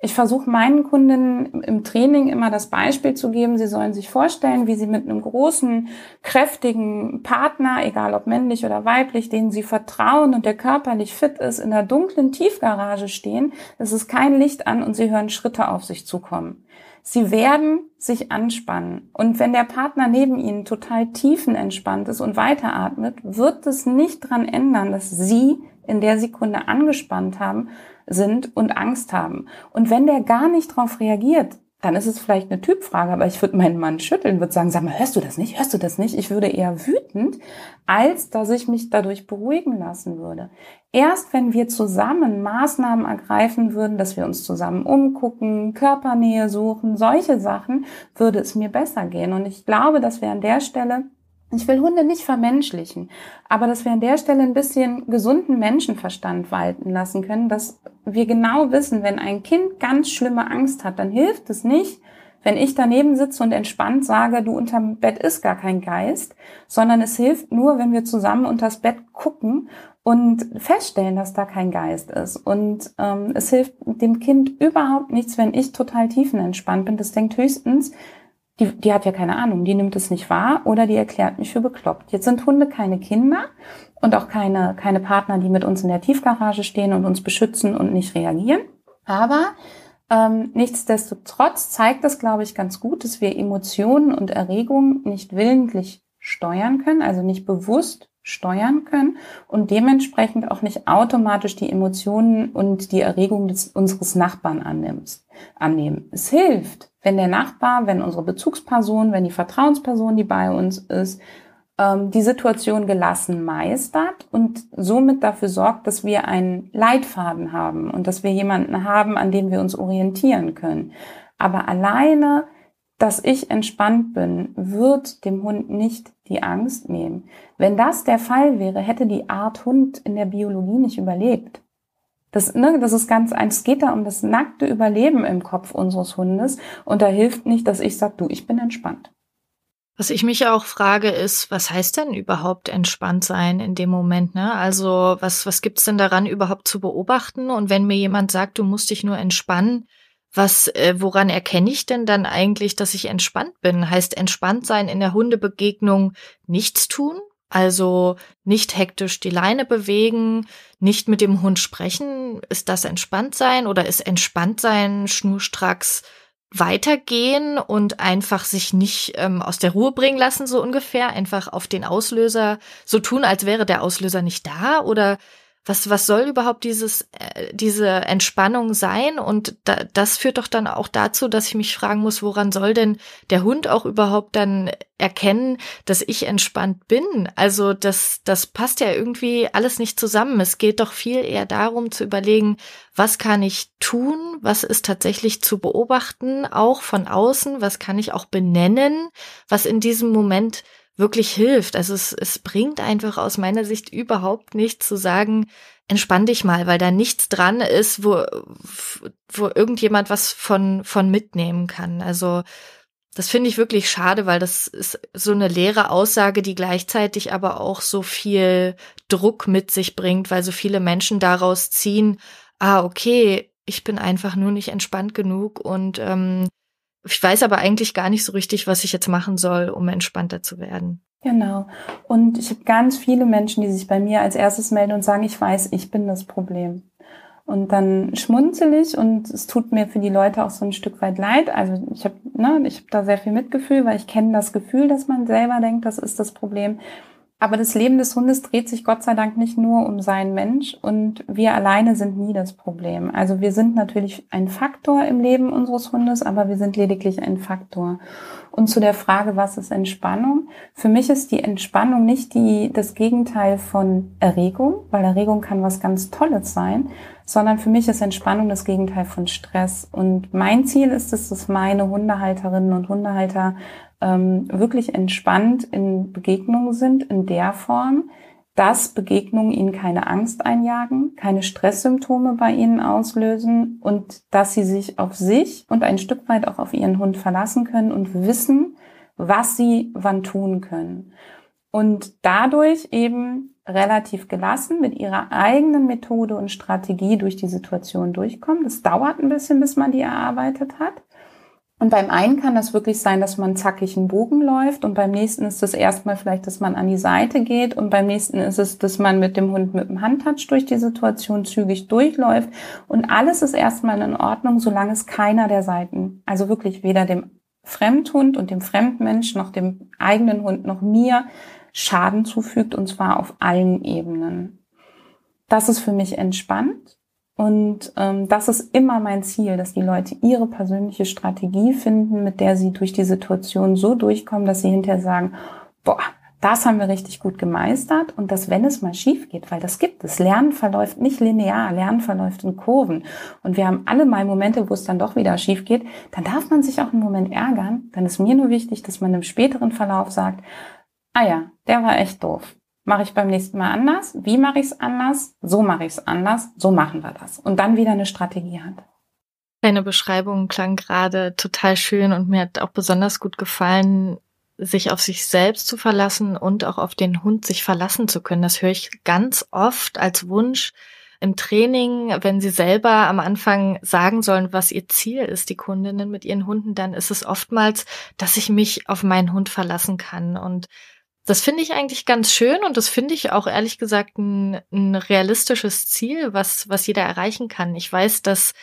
ich versuche meinen Kunden im Training immer das Beispiel zu geben. Sie sollen sich vorstellen, wie sie mit einem großen, kräftigen Partner, egal ob männlich oder weiblich, den sie vertrauen und der körperlich fit ist, in der dunklen Tiefgarage stehen. Es ist kein Licht an und sie hören Schritte auf sich zukommen. Sie werden sich anspannen. Und wenn der Partner neben ihnen total tiefenentspannt ist und weiteratmet, wird es nicht dran ändern, dass sie in der Sekunde angespannt haben, sind und Angst haben. Und wenn der gar nicht darauf reagiert, dann ist es vielleicht eine Typfrage, aber ich würde meinen Mann schütteln, würde sagen, sag mal, hörst du das nicht? Hörst du das nicht? Ich würde eher wütend, als dass ich mich dadurch beruhigen lassen würde. Erst wenn wir zusammen Maßnahmen ergreifen würden, dass wir uns zusammen umgucken, Körpernähe suchen, solche Sachen, würde es mir besser gehen. Und ich glaube, dass wir an der Stelle ich will Hunde nicht vermenschlichen, aber dass wir an der Stelle ein bisschen gesunden Menschenverstand walten lassen können, dass wir genau wissen, wenn ein Kind ganz schlimme Angst hat, dann hilft es nicht, wenn ich daneben sitze und entspannt sage, du unterm Bett ist gar kein Geist, sondern es hilft nur, wenn wir zusammen unters Bett gucken und feststellen, dass da kein Geist ist. Und ähm, es hilft dem Kind überhaupt nichts, wenn ich total tiefenentspannt bin. Das denkt höchstens, die, die hat ja keine Ahnung, die nimmt es nicht wahr oder die erklärt mich für bekloppt. Jetzt sind Hunde keine Kinder und auch keine, keine Partner, die mit uns in der Tiefgarage stehen und uns beschützen und nicht reagieren. Aber ähm, nichtsdestotrotz zeigt das, glaube ich, ganz gut, dass wir Emotionen und Erregungen nicht willentlich steuern können, also nicht bewusst steuern können und dementsprechend auch nicht automatisch die Emotionen und die Erregung des, unseres Nachbarn annimmst, annehmen. Es hilft, wenn der Nachbar, wenn unsere Bezugsperson, wenn die Vertrauensperson, die bei uns ist, ähm, die Situation gelassen meistert und somit dafür sorgt, dass wir einen Leitfaden haben und dass wir jemanden haben, an dem wir uns orientieren können. Aber alleine dass ich entspannt bin, wird dem Hund nicht die Angst nehmen. Wenn das der Fall wäre, hätte die Art Hund in der Biologie nicht überlebt. Das, ne, das ist ganz eins. Es geht da um das nackte Überleben im Kopf unseres Hundes. Und da hilft nicht, dass ich sage, du, ich bin entspannt. Was ich mich auch frage, ist, was heißt denn überhaupt entspannt sein in dem Moment? Ne? Also was, was gibt's denn daran überhaupt zu beobachten? Und wenn mir jemand sagt, du musst dich nur entspannen, was, äh, woran erkenne ich denn dann eigentlich, dass ich entspannt bin? Heißt entspannt sein in der Hundebegegnung nichts tun? Also nicht hektisch die Leine bewegen, nicht mit dem Hund sprechen. Ist das entspannt sein oder ist entspannt sein schnurstracks weitergehen und einfach sich nicht ähm, aus der Ruhe bringen lassen, so ungefähr, einfach auf den Auslöser so tun, als wäre der Auslöser nicht da oder was, was soll überhaupt dieses, äh, diese Entspannung sein? Und da, das führt doch dann auch dazu, dass ich mich fragen muss, woran soll denn der Hund auch überhaupt dann erkennen, dass ich entspannt bin? Also das, das passt ja irgendwie alles nicht zusammen. Es geht doch viel eher darum zu überlegen, was kann ich tun? Was ist tatsächlich zu beobachten? Auch von außen? Was kann ich auch benennen? Was in diesem Moment wirklich hilft. Also es, es bringt einfach aus meiner Sicht überhaupt nichts zu sagen, entspann dich mal, weil da nichts dran ist, wo, wo irgendjemand was von, von mitnehmen kann. Also das finde ich wirklich schade, weil das ist so eine leere Aussage, die gleichzeitig aber auch so viel Druck mit sich bringt, weil so viele Menschen daraus ziehen, ah, okay, ich bin einfach nur nicht entspannt genug und ähm, ich weiß aber eigentlich gar nicht so richtig, was ich jetzt machen soll, um entspannter zu werden. Genau. Und ich habe ganz viele Menschen, die sich bei mir als erstes melden und sagen, ich weiß, ich bin das Problem. Und dann schmunzel ich und es tut mir für die Leute auch so ein Stück weit leid. Also ich habe ne, ich hab da sehr viel Mitgefühl, weil ich kenne das Gefühl, dass man selber denkt, das ist das Problem. Aber das Leben des Hundes dreht sich Gott sei Dank nicht nur um seinen Mensch und wir alleine sind nie das Problem. Also wir sind natürlich ein Faktor im Leben unseres Hundes, aber wir sind lediglich ein Faktor. Und zu der Frage, was ist Entspannung? Für mich ist die Entspannung nicht die, das Gegenteil von Erregung, weil Erregung kann was ganz Tolles sein, sondern für mich ist Entspannung das Gegenteil von Stress. Und mein Ziel ist es, dass meine Hundehalterinnen und Hundehalter ähm, wirklich entspannt in Begegnungen sind, in der Form, dass Begegnungen ihnen keine Angst einjagen, keine Stresssymptome bei ihnen auslösen und dass sie sich auf sich und ein Stück weit auch auf ihren Hund verlassen können und wissen, was sie wann tun können. Und dadurch eben relativ gelassen mit ihrer eigenen Methode und Strategie durch die Situation durchkommen. Das dauert ein bisschen, bis man die erarbeitet hat. Und beim einen kann das wirklich sein, dass man zackig einen Bogen läuft und beim nächsten ist es erstmal vielleicht, dass man an die Seite geht und beim nächsten ist es, dass man mit dem Hund mit dem Handtouch durch die Situation zügig durchläuft und alles ist erstmal in Ordnung, solange es keiner der Seiten, also wirklich weder dem Fremdhund und dem Fremdmensch noch dem eigenen Hund noch mir Schaden zufügt und zwar auf allen Ebenen. Das ist für mich entspannt und ähm, das ist immer mein Ziel, dass die Leute ihre persönliche Strategie finden, mit der sie durch die Situation so durchkommen, dass sie hinterher sagen, boah, das haben wir richtig gut gemeistert und dass, wenn es mal schief geht, weil das gibt es, Lernen verläuft nicht linear, Lernen verläuft in Kurven. Und wir haben alle mal Momente, wo es dann doch wieder schief geht, dann darf man sich auch einen Moment ärgern, dann ist mir nur wichtig, dass man im späteren Verlauf sagt, ah ja, der war echt doof. Mache ich beim nächsten Mal anders? Wie mache ich es anders? So mache ich es anders. So machen wir das. Und dann wieder eine Strategie hat. Deine Beschreibung klang gerade total schön und mir hat auch besonders gut gefallen, sich auf sich selbst zu verlassen und auch auf den Hund sich verlassen zu können. Das höre ich ganz oft als Wunsch im Training, wenn sie selber am Anfang sagen sollen, was ihr Ziel ist, die Kundinnen mit ihren Hunden, dann ist es oftmals, dass ich mich auf meinen Hund verlassen kann und das finde ich eigentlich ganz schön und das finde ich auch ehrlich gesagt ein, ein, realistisches Ziel, was, was jeder erreichen kann. Ich weiß, dass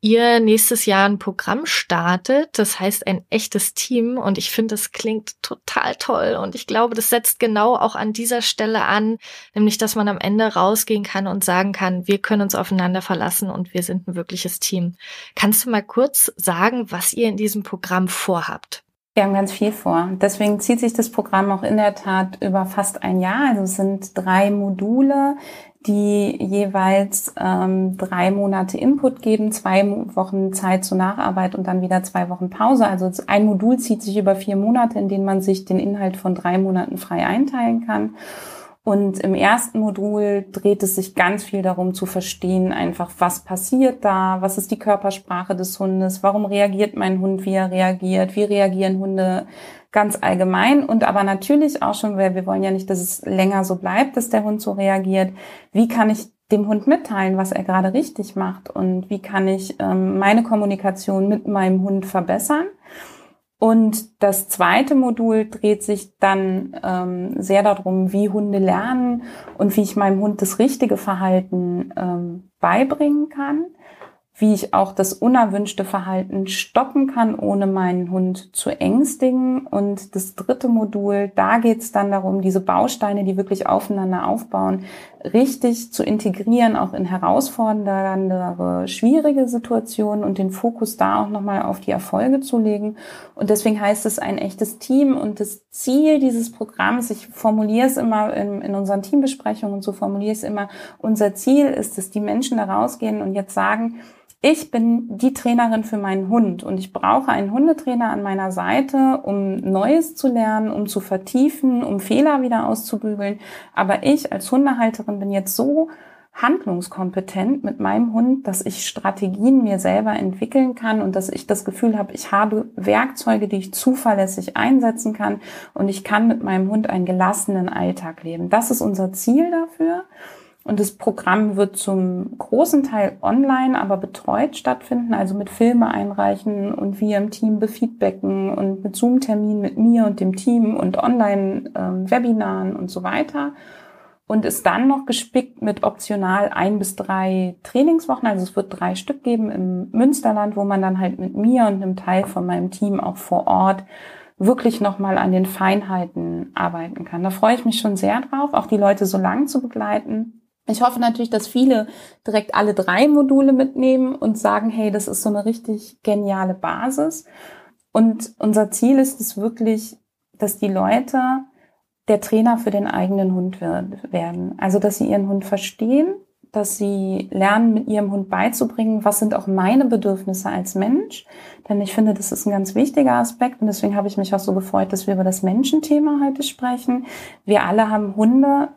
ihr nächstes Jahr ein Programm startet, das heißt ein echtes Team und ich finde, das klingt total toll und ich glaube, das setzt genau auch an dieser Stelle an, nämlich, dass man am Ende rausgehen kann und sagen kann, wir können uns aufeinander verlassen und wir sind ein wirkliches Team. Kannst du mal kurz sagen, was ihr in diesem Programm vorhabt? Wir haben ganz viel vor. Deswegen zieht sich das Programm auch in der Tat über fast ein Jahr. Also es sind drei Module, die jeweils ähm, drei Monate Input geben, zwei Wochen Zeit zur Nacharbeit und dann wieder zwei Wochen Pause. Also ein Modul zieht sich über vier Monate, in denen man sich den Inhalt von drei Monaten frei einteilen kann. Und im ersten Modul dreht es sich ganz viel darum zu verstehen, einfach was passiert da, was ist die Körpersprache des Hundes, warum reagiert mein Hund, wie er reagiert, wie reagieren Hunde ganz allgemein und aber natürlich auch schon, weil wir wollen ja nicht, dass es länger so bleibt, dass der Hund so reagiert. Wie kann ich dem Hund mitteilen, was er gerade richtig macht und wie kann ich ähm, meine Kommunikation mit meinem Hund verbessern? Und das zweite Modul dreht sich dann ähm, sehr darum, wie Hunde lernen und wie ich meinem Hund das richtige Verhalten ähm, beibringen kann wie ich auch das unerwünschte Verhalten stoppen kann, ohne meinen Hund zu ängstigen. Und das dritte Modul, da geht es dann darum, diese Bausteine, die wirklich aufeinander aufbauen, richtig zu integrieren, auch in herausfordernde, schwierige Situationen und den Fokus da auch nochmal auf die Erfolge zu legen. Und deswegen heißt es ein echtes Team und das Ziel dieses Programms, ich formuliere es immer in, in unseren Teambesprechungen und so formuliere ich es immer, unser Ziel ist, dass die Menschen da rausgehen und jetzt sagen, ich bin die Trainerin für meinen Hund und ich brauche einen Hundetrainer an meiner Seite, um Neues zu lernen, um zu vertiefen, um Fehler wieder auszubügeln. Aber ich als Hundehalterin bin jetzt so handlungskompetent mit meinem Hund, dass ich Strategien mir selber entwickeln kann und dass ich das Gefühl habe, ich habe Werkzeuge, die ich zuverlässig einsetzen kann und ich kann mit meinem Hund einen gelassenen Alltag leben. Das ist unser Ziel dafür. Und das Programm wird zum großen Teil online, aber betreut stattfinden, also mit Filme einreichen und wir im Team befeedbacken und mit Zoom-Terminen mit mir und dem Team und Online-Webinaren ähm, und so weiter. Und ist dann noch gespickt mit optional ein bis drei Trainingswochen. Also es wird drei Stück geben im Münsterland, wo man dann halt mit mir und einem Teil von meinem Team auch vor Ort wirklich nochmal an den Feinheiten arbeiten kann. Da freue ich mich schon sehr drauf, auch die Leute so lang zu begleiten. Ich hoffe natürlich, dass viele direkt alle drei Module mitnehmen und sagen, hey, das ist so eine richtig geniale Basis. Und unser Ziel ist es wirklich, dass die Leute der Trainer für den eigenen Hund werden. Also, dass sie ihren Hund verstehen, dass sie lernen, mit ihrem Hund beizubringen, was sind auch meine Bedürfnisse als Mensch. Denn ich finde, das ist ein ganz wichtiger Aspekt und deswegen habe ich mich auch so gefreut, dass wir über das Menschenthema heute sprechen. Wir alle haben Hunde,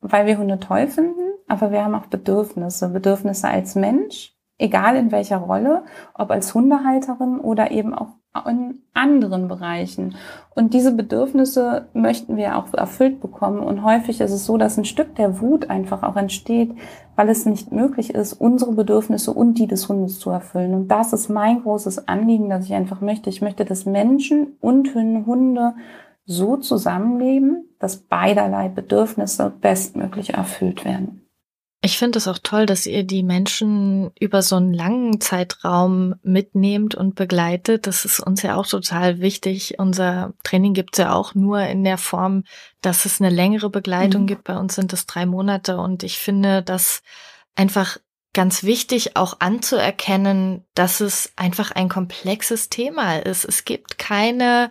weil wir Hunde toll finden aber wir haben auch Bedürfnisse, Bedürfnisse als Mensch, egal in welcher Rolle, ob als Hundehalterin oder eben auch in anderen Bereichen. Und diese Bedürfnisse möchten wir auch erfüllt bekommen. Und häufig ist es so, dass ein Stück der Wut einfach auch entsteht, weil es nicht möglich ist, unsere Bedürfnisse und die des Hundes zu erfüllen. Und das ist mein großes Anliegen, dass ich einfach möchte. Ich möchte, dass Menschen und Hunde so zusammenleben, dass beiderlei Bedürfnisse bestmöglich erfüllt werden. Ich finde es auch toll, dass ihr die Menschen über so einen langen Zeitraum mitnehmt und begleitet. Das ist uns ja auch total wichtig. Unser Training gibt es ja auch nur in der Form, dass es eine längere Begleitung mhm. gibt. Bei uns sind es drei Monate und ich finde das einfach ganz wichtig auch anzuerkennen, dass es einfach ein komplexes Thema ist. Es gibt keine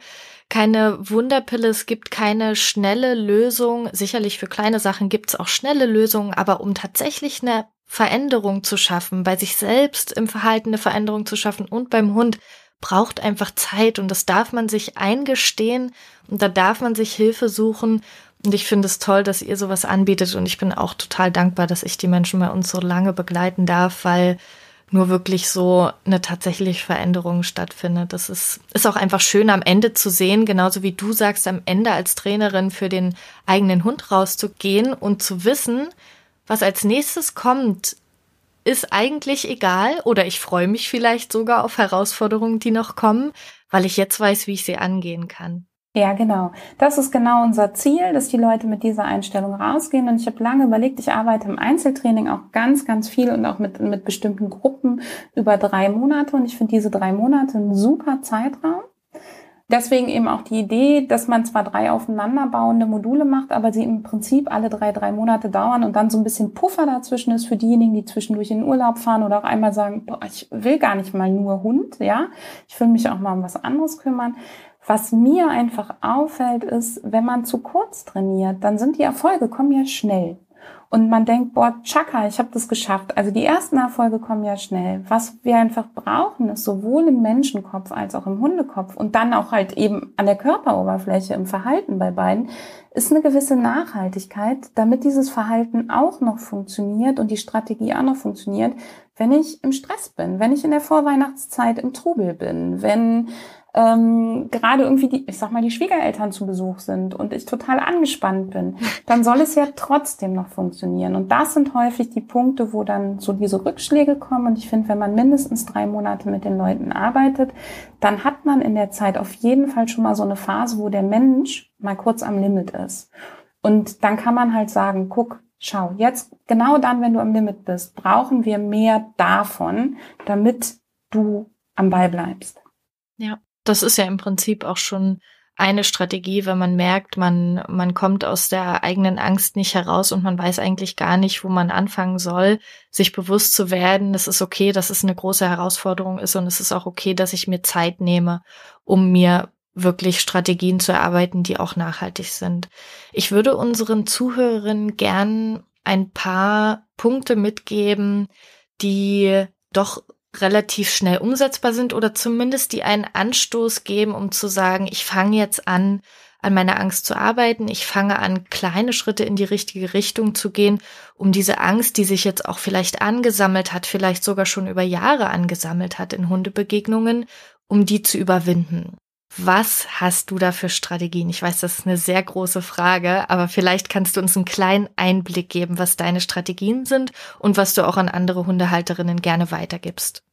keine Wunderpille, es gibt keine schnelle Lösung. Sicherlich für kleine Sachen gibt es auch schnelle Lösungen, aber um tatsächlich eine Veränderung zu schaffen, bei sich selbst im Verhalten eine Veränderung zu schaffen und beim Hund, braucht einfach Zeit und das darf man sich eingestehen und da darf man sich Hilfe suchen. Und ich finde es toll, dass ihr sowas anbietet und ich bin auch total dankbar, dass ich die Menschen bei uns so lange begleiten darf, weil nur wirklich so eine tatsächliche Veränderung stattfindet. Das ist, ist auch einfach schön am Ende zu sehen, genauso wie du sagst, am Ende als Trainerin für den eigenen Hund rauszugehen und zu wissen, was als nächstes kommt, ist eigentlich egal oder ich freue mich vielleicht sogar auf Herausforderungen, die noch kommen, weil ich jetzt weiß, wie ich sie angehen kann. Ja, genau. Das ist genau unser Ziel, dass die Leute mit dieser Einstellung rausgehen. Und ich habe lange überlegt, ich arbeite im Einzeltraining auch ganz, ganz viel und auch mit, mit bestimmten Gruppen über drei Monate. Und ich finde diese drei Monate ein super Zeitraum. Deswegen eben auch die Idee, dass man zwar drei aufeinanderbauende Module macht, aber sie im Prinzip alle drei, drei Monate dauern und dann so ein bisschen Puffer dazwischen ist für diejenigen, die zwischendurch in den Urlaub fahren oder auch einmal sagen, boah, ich will gar nicht mal nur Hund, ja. Ich will mich auch mal um was anderes kümmern. Was mir einfach auffällt, ist, wenn man zu kurz trainiert, dann sind die Erfolge kommen ja schnell. Und man denkt, boah, Chaka, ich habe das geschafft. Also die ersten Erfolge kommen ja schnell. Was wir einfach brauchen, ist sowohl im Menschenkopf als auch im Hundekopf und dann auch halt eben an der Körperoberfläche, im Verhalten bei beiden, ist eine gewisse Nachhaltigkeit, damit dieses Verhalten auch noch funktioniert und die Strategie auch noch funktioniert, wenn ich im Stress bin, wenn ich in der Vorweihnachtszeit im Trubel bin, wenn ähm, gerade irgendwie die, ich sag mal, die Schwiegereltern zu Besuch sind und ich total angespannt bin, dann soll es ja trotzdem noch funktionieren. Und das sind häufig die Punkte, wo dann so diese Rückschläge kommen. Und ich finde, wenn man mindestens drei Monate mit den Leuten arbeitet, dann hat man in der Zeit auf jeden Fall schon mal so eine Phase, wo der Mensch mal kurz am Limit ist. Und dann kann man halt sagen, guck, schau, jetzt genau dann, wenn du am Limit bist, brauchen wir mehr davon, damit du am Ball bleibst. Ja das ist ja im Prinzip auch schon eine Strategie, wenn man merkt, man, man kommt aus der eigenen Angst nicht heraus und man weiß eigentlich gar nicht, wo man anfangen soll, sich bewusst zu werden, es ist okay, dass es eine große Herausforderung ist und es ist auch okay, dass ich mir Zeit nehme, um mir wirklich Strategien zu erarbeiten, die auch nachhaltig sind. Ich würde unseren Zuhörerinnen gern ein paar Punkte mitgeben, die doch relativ schnell umsetzbar sind oder zumindest die einen Anstoß geben, um zu sagen, ich fange jetzt an, an meiner Angst zu arbeiten. Ich fange an, kleine Schritte in die richtige Richtung zu gehen, um diese Angst, die sich jetzt auch vielleicht angesammelt hat, vielleicht sogar schon über Jahre angesammelt hat in Hundebegegnungen, um die zu überwinden. Was hast du da für Strategien? Ich weiß, das ist eine sehr große Frage, aber vielleicht kannst du uns einen kleinen Einblick geben, was deine Strategien sind und was du auch an andere Hundehalterinnen gerne weitergibst.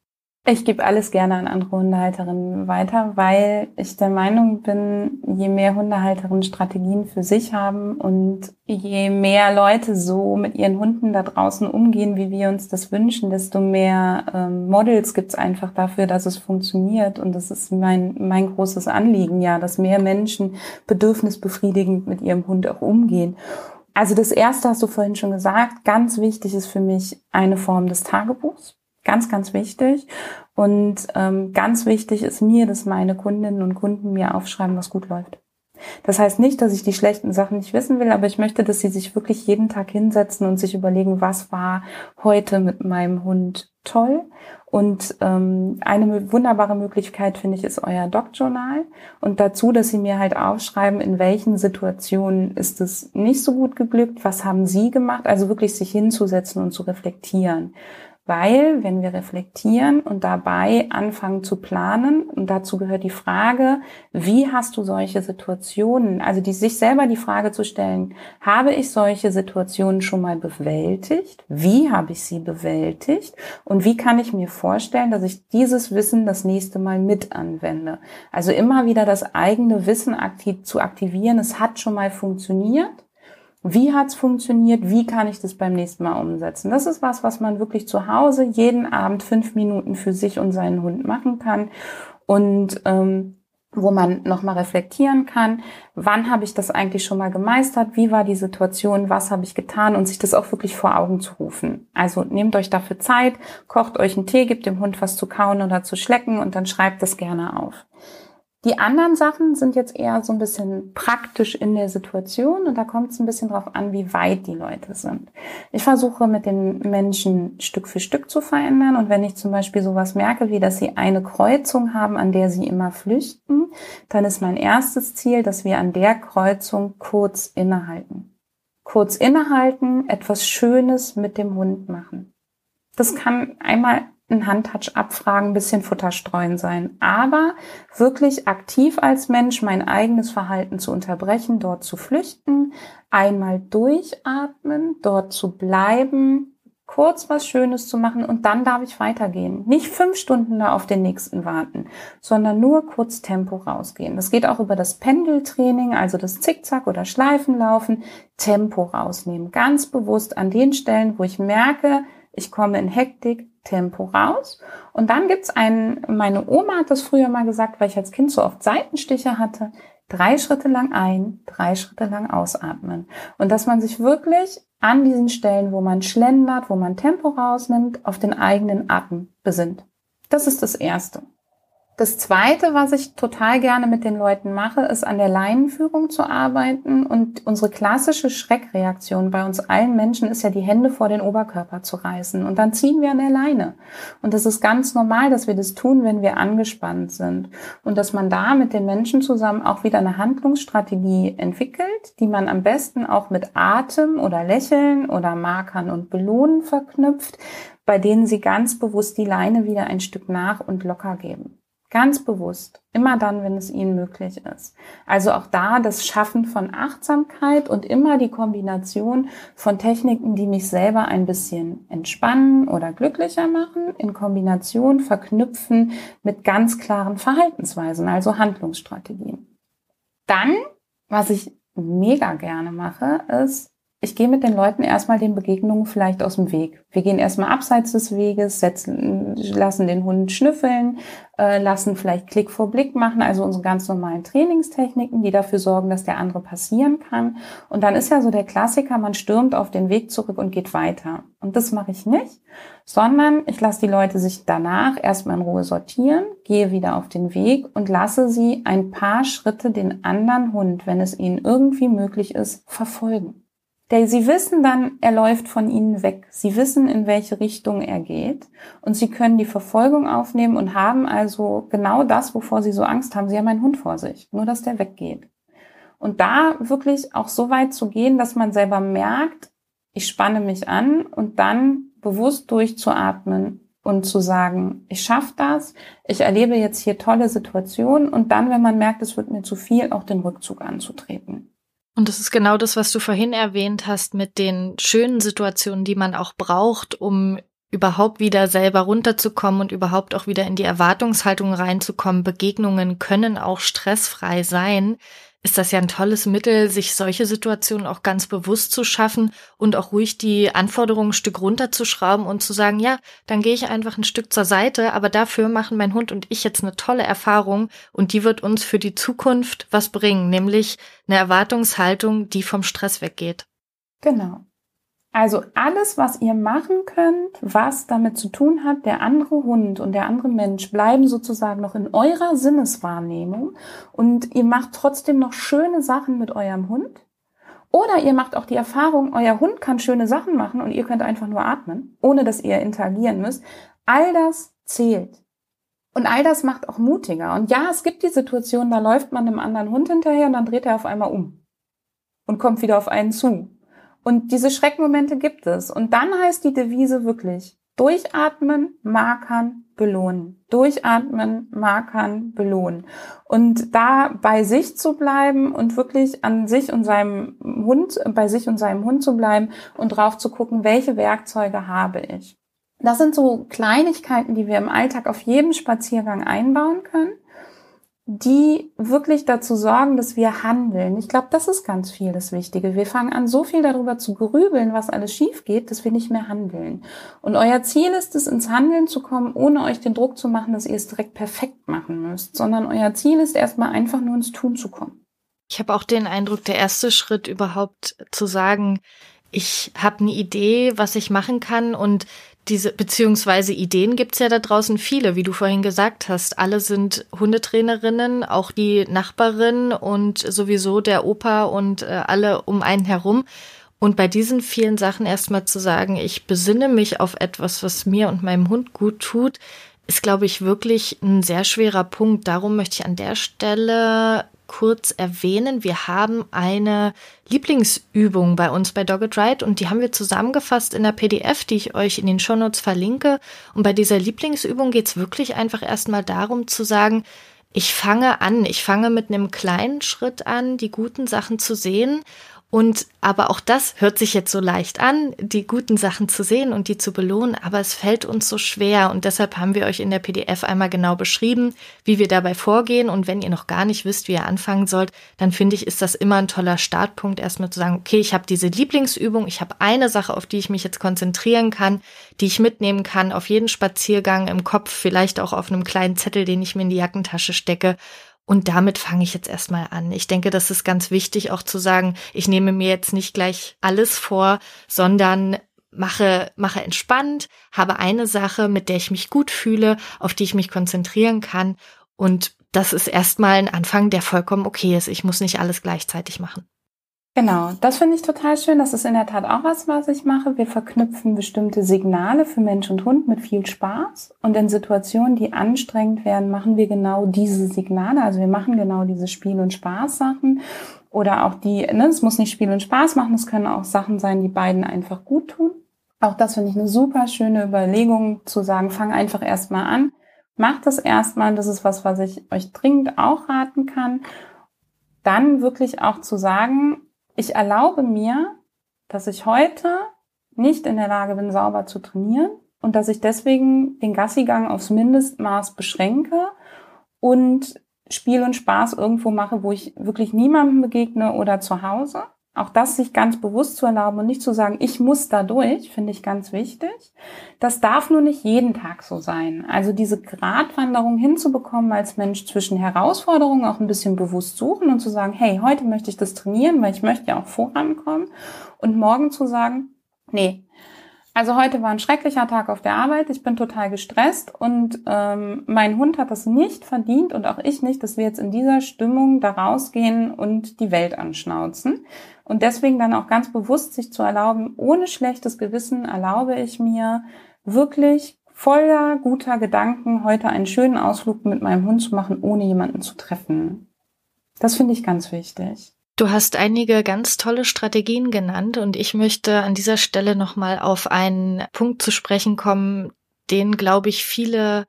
Ich gebe alles gerne an andere Hundehalterinnen weiter, weil ich der Meinung bin, je mehr Hundehalterinnen Strategien für sich haben und je mehr Leute so mit ihren Hunden da draußen umgehen, wie wir uns das wünschen, desto mehr ähm, Models gibt's einfach dafür, dass es funktioniert. Und das ist mein, mein großes Anliegen, ja, dass mehr Menschen bedürfnisbefriedigend mit ihrem Hund auch umgehen. Also das erste hast du vorhin schon gesagt, ganz wichtig ist für mich eine Form des Tagebuchs Ganz, ganz wichtig. Und ähm, ganz wichtig ist mir, dass meine Kundinnen und Kunden mir aufschreiben, was gut läuft. Das heißt nicht, dass ich die schlechten Sachen nicht wissen will, aber ich möchte, dass sie sich wirklich jeden Tag hinsetzen und sich überlegen, was war heute mit meinem Hund toll. Und ähm, eine wunderbare Möglichkeit, finde ich, ist euer Doc-Journal. Und dazu, dass sie mir halt aufschreiben, in welchen Situationen ist es nicht so gut geglückt, was haben sie gemacht. Also wirklich sich hinzusetzen und zu reflektieren. Weil, wenn wir reflektieren und dabei anfangen zu planen, und dazu gehört die Frage, wie hast du solche Situationen, also die sich selber die Frage zu stellen, habe ich solche Situationen schon mal bewältigt? Wie habe ich sie bewältigt? Und wie kann ich mir vorstellen, dass ich dieses Wissen das nächste Mal mit anwende? Also immer wieder das eigene Wissen aktiv zu aktivieren. Es hat schon mal funktioniert wie hat's funktioniert? Wie kann ich das beim nächsten Mal umsetzen? Das ist was, was man wirklich zu Hause jeden Abend fünf Minuten für sich und seinen Hund machen kann und ähm, wo man nochmal reflektieren kann, wann habe ich das eigentlich schon mal gemeistert, wie war die Situation, was habe ich getan und sich das auch wirklich vor Augen zu rufen. Also nehmt euch dafür Zeit, kocht euch einen Tee, gebt dem Hund was zu kauen oder zu schlecken und dann schreibt das gerne auf. Die anderen Sachen sind jetzt eher so ein bisschen praktisch in der Situation und da kommt es ein bisschen drauf an, wie weit die Leute sind. Ich versuche mit den Menschen Stück für Stück zu verändern und wenn ich zum Beispiel sowas merke, wie dass sie eine Kreuzung haben, an der sie immer flüchten, dann ist mein erstes Ziel, dass wir an der Kreuzung kurz innehalten. Kurz innehalten, etwas Schönes mit dem Hund machen. Das kann einmal ein Handtouch abfragen, ein bisschen Futter streuen sein. Aber wirklich aktiv als Mensch mein eigenes Verhalten zu unterbrechen, dort zu flüchten, einmal durchatmen, dort zu bleiben, kurz was Schönes zu machen und dann darf ich weitergehen. Nicht fünf Stunden da auf den nächsten warten, sondern nur kurz Tempo rausgehen. Das geht auch über das Pendeltraining, also das Zickzack oder Schleifenlaufen, Tempo rausnehmen. Ganz bewusst an den Stellen, wo ich merke, ich komme in Hektik, Tempo raus. Und dann gibt's einen, meine Oma hat das früher mal gesagt, weil ich als Kind so oft Seitenstiche hatte, drei Schritte lang ein, drei Schritte lang ausatmen. Und dass man sich wirklich an diesen Stellen, wo man schlendert, wo man Tempo rausnimmt, auf den eigenen Atem besinnt. Das ist das Erste. Das zweite, was ich total gerne mit den Leuten mache, ist an der Leinenführung zu arbeiten. Und unsere klassische Schreckreaktion bei uns allen Menschen ist ja, die Hände vor den Oberkörper zu reißen. Und dann ziehen wir an der Leine. Und das ist ganz normal, dass wir das tun, wenn wir angespannt sind. Und dass man da mit den Menschen zusammen auch wieder eine Handlungsstrategie entwickelt, die man am besten auch mit Atem oder Lächeln oder Markern und Belohnen verknüpft, bei denen sie ganz bewusst die Leine wieder ein Stück nach und locker geben. Ganz bewusst. Immer dann, wenn es ihnen möglich ist. Also auch da das Schaffen von Achtsamkeit und immer die Kombination von Techniken, die mich selber ein bisschen entspannen oder glücklicher machen, in Kombination verknüpfen mit ganz klaren Verhaltensweisen, also Handlungsstrategien. Dann, was ich mega gerne mache, ist ich gehe mit den Leuten erstmal den Begegnungen vielleicht aus dem Weg. Wir gehen erstmal abseits des Weges, setzen, lassen den Hund schnüffeln, äh, lassen vielleicht Klick vor Blick machen, also unsere ganz normalen Trainingstechniken, die dafür sorgen, dass der andere passieren kann. Und dann ist ja so der Klassiker, man stürmt auf den Weg zurück und geht weiter. Und das mache ich nicht, sondern ich lasse die Leute sich danach erstmal in Ruhe sortieren, gehe wieder auf den Weg und lasse sie ein paar Schritte den anderen Hund, wenn es ihnen irgendwie möglich ist, verfolgen. Der, sie wissen dann, er läuft von ihnen weg. Sie wissen, in welche Richtung er geht. Und sie können die Verfolgung aufnehmen und haben also genau das, wovor sie so Angst haben. Sie haben einen Hund vor sich. Nur, dass der weggeht. Und da wirklich auch so weit zu gehen, dass man selber merkt, ich spanne mich an und dann bewusst durchzuatmen und zu sagen, ich schaffe das, ich erlebe jetzt hier tolle Situationen und dann, wenn man merkt, es wird mir zu viel, auch den Rückzug anzutreten. Und das ist genau das, was du vorhin erwähnt hast mit den schönen Situationen, die man auch braucht, um überhaupt wieder selber runterzukommen und überhaupt auch wieder in die Erwartungshaltung reinzukommen. Begegnungen können auch stressfrei sein ist das ja ein tolles Mittel, sich solche Situationen auch ganz bewusst zu schaffen und auch ruhig die Anforderungen ein Stück runterzuschrauben und zu sagen, ja, dann gehe ich einfach ein Stück zur Seite, aber dafür machen mein Hund und ich jetzt eine tolle Erfahrung und die wird uns für die Zukunft was bringen, nämlich eine Erwartungshaltung, die vom Stress weggeht. Genau. Also alles, was ihr machen könnt, was damit zu tun hat, der andere Hund und der andere Mensch bleiben sozusagen noch in eurer Sinneswahrnehmung und ihr macht trotzdem noch schöne Sachen mit eurem Hund. Oder ihr macht auch die Erfahrung, euer Hund kann schöne Sachen machen und ihr könnt einfach nur atmen, ohne dass ihr interagieren müsst. All das zählt. Und all das macht auch mutiger. Und ja, es gibt die Situation, da läuft man einem anderen Hund hinterher und dann dreht er auf einmal um und kommt wieder auf einen zu. Und diese Schreckmomente gibt es. Und dann heißt die Devise wirklich, durchatmen, markern, belohnen. Durchatmen, markern, belohnen. Und da bei sich zu bleiben und wirklich an sich und seinem Hund, bei sich und seinem Hund zu bleiben und drauf zu gucken, welche Werkzeuge habe ich. Das sind so Kleinigkeiten, die wir im Alltag auf jedem Spaziergang einbauen können die wirklich dazu sorgen, dass wir handeln. Ich glaube, das ist ganz viel das Wichtige. Wir fangen an, so viel darüber zu grübeln, was alles schief geht, dass wir nicht mehr handeln. Und euer Ziel ist es, ins Handeln zu kommen, ohne euch den Druck zu machen, dass ihr es direkt perfekt machen müsst, sondern euer Ziel ist erstmal einfach nur ins Tun zu kommen. Ich habe auch den Eindruck, der erste Schritt überhaupt zu sagen, ich habe eine Idee, was ich machen kann und diese, beziehungsweise Ideen gibt's ja da draußen viele, wie du vorhin gesagt hast. Alle sind Hundetrainerinnen, auch die Nachbarin und sowieso der Opa und äh, alle um einen herum. Und bei diesen vielen Sachen erstmal zu sagen, ich besinne mich auf etwas, was mir und meinem Hund gut tut, ist, glaube ich, wirklich ein sehr schwerer Punkt. Darum möchte ich an der Stelle kurz erwähnen. Wir haben eine Lieblingsübung bei uns bei Dogged Ride und die haben wir zusammengefasst in der PDF, die ich euch in den Shownotes verlinke. Und bei dieser Lieblingsübung geht es wirklich einfach erstmal darum zu sagen, ich fange an, ich fange mit einem kleinen Schritt an, die guten Sachen zu sehen und aber auch das hört sich jetzt so leicht an, die guten Sachen zu sehen und die zu belohnen, aber es fällt uns so schwer. Und deshalb haben wir euch in der PDF einmal genau beschrieben, wie wir dabei vorgehen. Und wenn ihr noch gar nicht wisst, wie ihr anfangen sollt, dann finde ich, ist das immer ein toller Startpunkt, erstmal zu sagen, okay, ich habe diese Lieblingsübung, ich habe eine Sache, auf die ich mich jetzt konzentrieren kann, die ich mitnehmen kann, auf jeden Spaziergang im Kopf, vielleicht auch auf einem kleinen Zettel, den ich mir in die Jackentasche stecke und damit fange ich jetzt erstmal an. Ich denke, das ist ganz wichtig auch zu sagen, ich nehme mir jetzt nicht gleich alles vor, sondern mache, mache entspannt, habe eine Sache, mit der ich mich gut fühle, auf die ich mich konzentrieren kann. Und das ist erstmal ein Anfang, der vollkommen okay ist. Ich muss nicht alles gleichzeitig machen. Genau, das finde ich total schön. Das ist in der Tat auch was, was ich mache. Wir verknüpfen bestimmte Signale für Mensch und Hund mit viel Spaß. Und in Situationen, die anstrengend werden, machen wir genau diese Signale. Also wir machen genau diese Spiel- und Spaß-Sachen. Oder auch die, ne, es muss nicht Spiel und Spaß machen, es können auch Sachen sein, die beiden einfach gut tun. Auch das finde ich eine super schöne Überlegung, zu sagen, fang einfach erstmal an. Macht das erstmal. Das ist was, was ich euch dringend auch raten kann. Dann wirklich auch zu sagen, ich erlaube mir, dass ich heute nicht in der Lage bin, sauber zu trainieren und dass ich deswegen den Gassigang aufs Mindestmaß beschränke und Spiel und Spaß irgendwo mache, wo ich wirklich niemandem begegne oder zu Hause. Auch das sich ganz bewusst zu erlauben und nicht zu sagen, ich muss da durch, finde ich ganz wichtig. Das darf nur nicht jeden Tag so sein. Also diese Gratwanderung hinzubekommen als Mensch zwischen Herausforderungen auch ein bisschen bewusst suchen und zu sagen, hey, heute möchte ich das trainieren, weil ich möchte ja auch vorankommen. Und morgen zu sagen, nee, Also heute war ein schrecklicher Tag auf der Arbeit. Ich bin total gestresst und ähm, mein Hund hat das nicht verdient und auch ich nicht, dass wir jetzt in dieser Stimmung da rausgehen und die Welt anschnauzen. Und deswegen dann auch ganz bewusst sich zu erlauben, ohne schlechtes Gewissen erlaube ich mir wirklich voller guter Gedanken heute einen schönen Ausflug mit meinem Hund zu machen, ohne jemanden zu treffen. Das finde ich ganz wichtig. Du hast einige ganz tolle Strategien genannt und ich möchte an dieser Stelle nochmal auf einen Punkt zu sprechen kommen, den, glaube ich, viele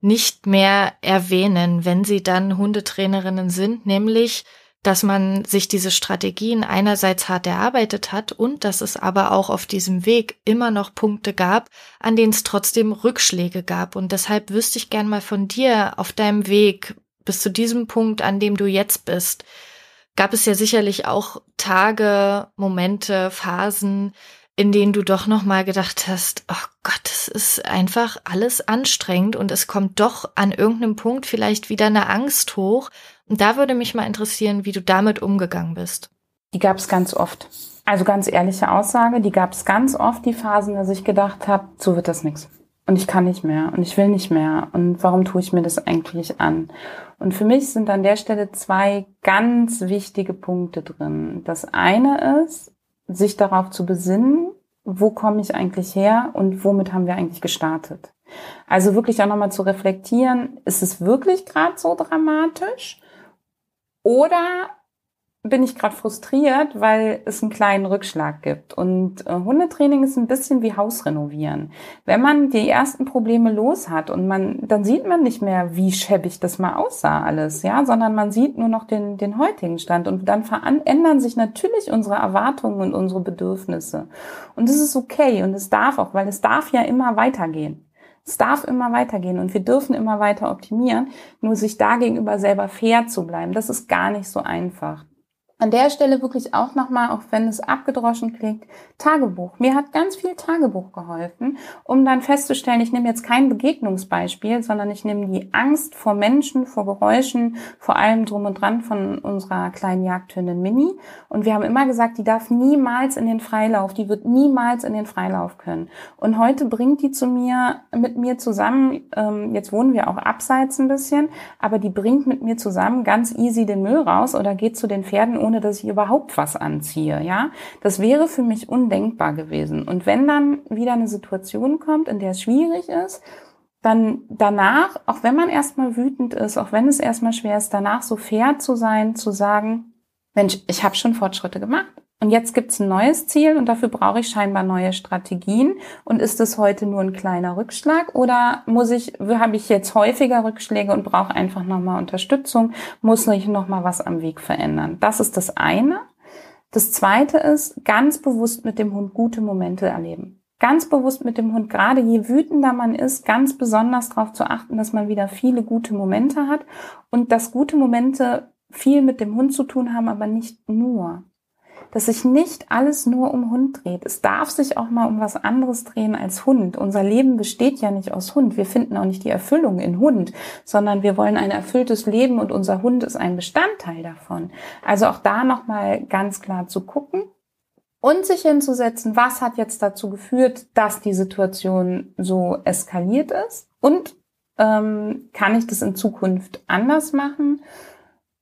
nicht mehr erwähnen, wenn sie dann Hundetrainerinnen sind, nämlich, dass man sich diese Strategien einerseits hart erarbeitet hat und dass es aber auch auf diesem Weg immer noch Punkte gab, an denen es trotzdem Rückschläge gab. Und deshalb wüsste ich gern mal von dir auf deinem Weg bis zu diesem Punkt, an dem du jetzt bist gab es ja sicherlich auch Tage, Momente, Phasen, in denen du doch noch mal gedacht hast, oh Gott, es ist einfach alles anstrengend und es kommt doch an irgendeinem Punkt vielleicht wieder eine Angst hoch. Und da würde mich mal interessieren, wie du damit umgegangen bist. Die gab es ganz oft. Also ganz ehrliche Aussage, die gab es ganz oft, die Phasen, dass ich gedacht habe, so wird das nichts. Und ich kann nicht mehr und ich will nicht mehr. Und warum tue ich mir das eigentlich an? Und für mich sind an der Stelle zwei ganz wichtige Punkte drin. Das eine ist, sich darauf zu besinnen, wo komme ich eigentlich her und womit haben wir eigentlich gestartet. Also wirklich auch nochmal zu reflektieren, ist es wirklich gerade so dramatisch? Oder bin ich gerade frustriert, weil es einen kleinen Rückschlag gibt. Und äh, Hundetraining ist ein bisschen wie Hausrenovieren. Wenn man die ersten Probleme los hat und man, dann sieht man nicht mehr, wie schäbig das mal aussah alles, ja, sondern man sieht nur noch den, den heutigen Stand und dann verändern sich natürlich unsere Erwartungen und unsere Bedürfnisse. Und das ist okay und es darf auch, weil es darf ja immer weitergehen. Es darf immer weitergehen und wir dürfen immer weiter optimieren, nur sich da gegenüber selber fair zu bleiben, das ist gar nicht so einfach. An der Stelle wirklich auch nochmal, auch wenn es abgedroschen klingt, Tagebuch. Mir hat ganz viel Tagebuch geholfen, um dann festzustellen, ich nehme jetzt kein Begegnungsbeispiel, sondern ich nehme die Angst vor Menschen, vor Geräuschen, vor allem drum und dran von unserer kleinen Jagdhündin Mini. Und wir haben immer gesagt, die darf niemals in den Freilauf, die wird niemals in den Freilauf können. Und heute bringt die zu mir, mit mir zusammen, ähm, jetzt wohnen wir auch abseits ein bisschen, aber die bringt mit mir zusammen ganz easy den Müll raus oder geht zu den Pferden ohne dass ich überhaupt was anziehe, ja. Das wäre für mich undenkbar gewesen. Und wenn dann wieder eine Situation kommt, in der es schwierig ist, dann danach, auch wenn man erstmal wütend ist, auch wenn es erstmal schwer ist, danach so fair zu sein, zu sagen, Mensch, ich habe schon Fortschritte gemacht. Und jetzt gibt's ein neues Ziel und dafür brauche ich scheinbar neue Strategien. Und ist es heute nur ein kleiner Rückschlag oder muss ich, habe ich jetzt häufiger Rückschläge und brauche einfach nochmal Unterstützung? Muss ich nochmal was am Weg verändern? Das ist das eine. Das zweite ist, ganz bewusst mit dem Hund gute Momente erleben. Ganz bewusst mit dem Hund, gerade je wütender man ist, ganz besonders darauf zu achten, dass man wieder viele gute Momente hat und dass gute Momente viel mit dem Hund zu tun haben, aber nicht nur dass sich nicht alles nur um Hund dreht. Es darf sich auch mal um was anderes drehen als Hund. Unser Leben besteht ja nicht aus Hund. Wir finden auch nicht die Erfüllung in Hund, sondern wir wollen ein erfülltes Leben und unser Hund ist ein Bestandteil davon. Also auch da nochmal ganz klar zu gucken und sich hinzusetzen, was hat jetzt dazu geführt, dass die Situation so eskaliert ist und ähm, kann ich das in Zukunft anders machen?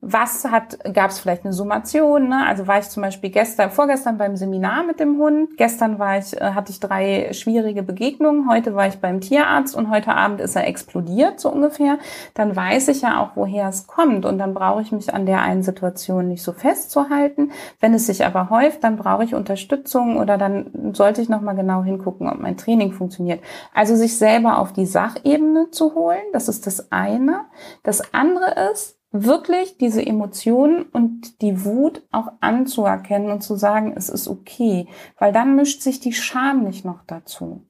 Was hat, gab es vielleicht eine Summation? Ne? Also war ich zum Beispiel gestern, vorgestern beim Seminar mit dem Hund, gestern war ich, äh, hatte ich drei schwierige Begegnungen, heute war ich beim Tierarzt und heute Abend ist er explodiert, so ungefähr. Dann weiß ich ja auch, woher es kommt und dann brauche ich mich an der einen Situation nicht so festzuhalten. Wenn es sich aber häuft, dann brauche ich Unterstützung oder dann sollte ich nochmal genau hingucken, ob mein Training funktioniert. Also sich selber auf die Sachebene zu holen, das ist das eine. Das andere ist, wirklich diese Emotionen und die Wut auch anzuerkennen und zu sagen, es ist okay, weil dann mischt sich die Scham nicht noch dazu,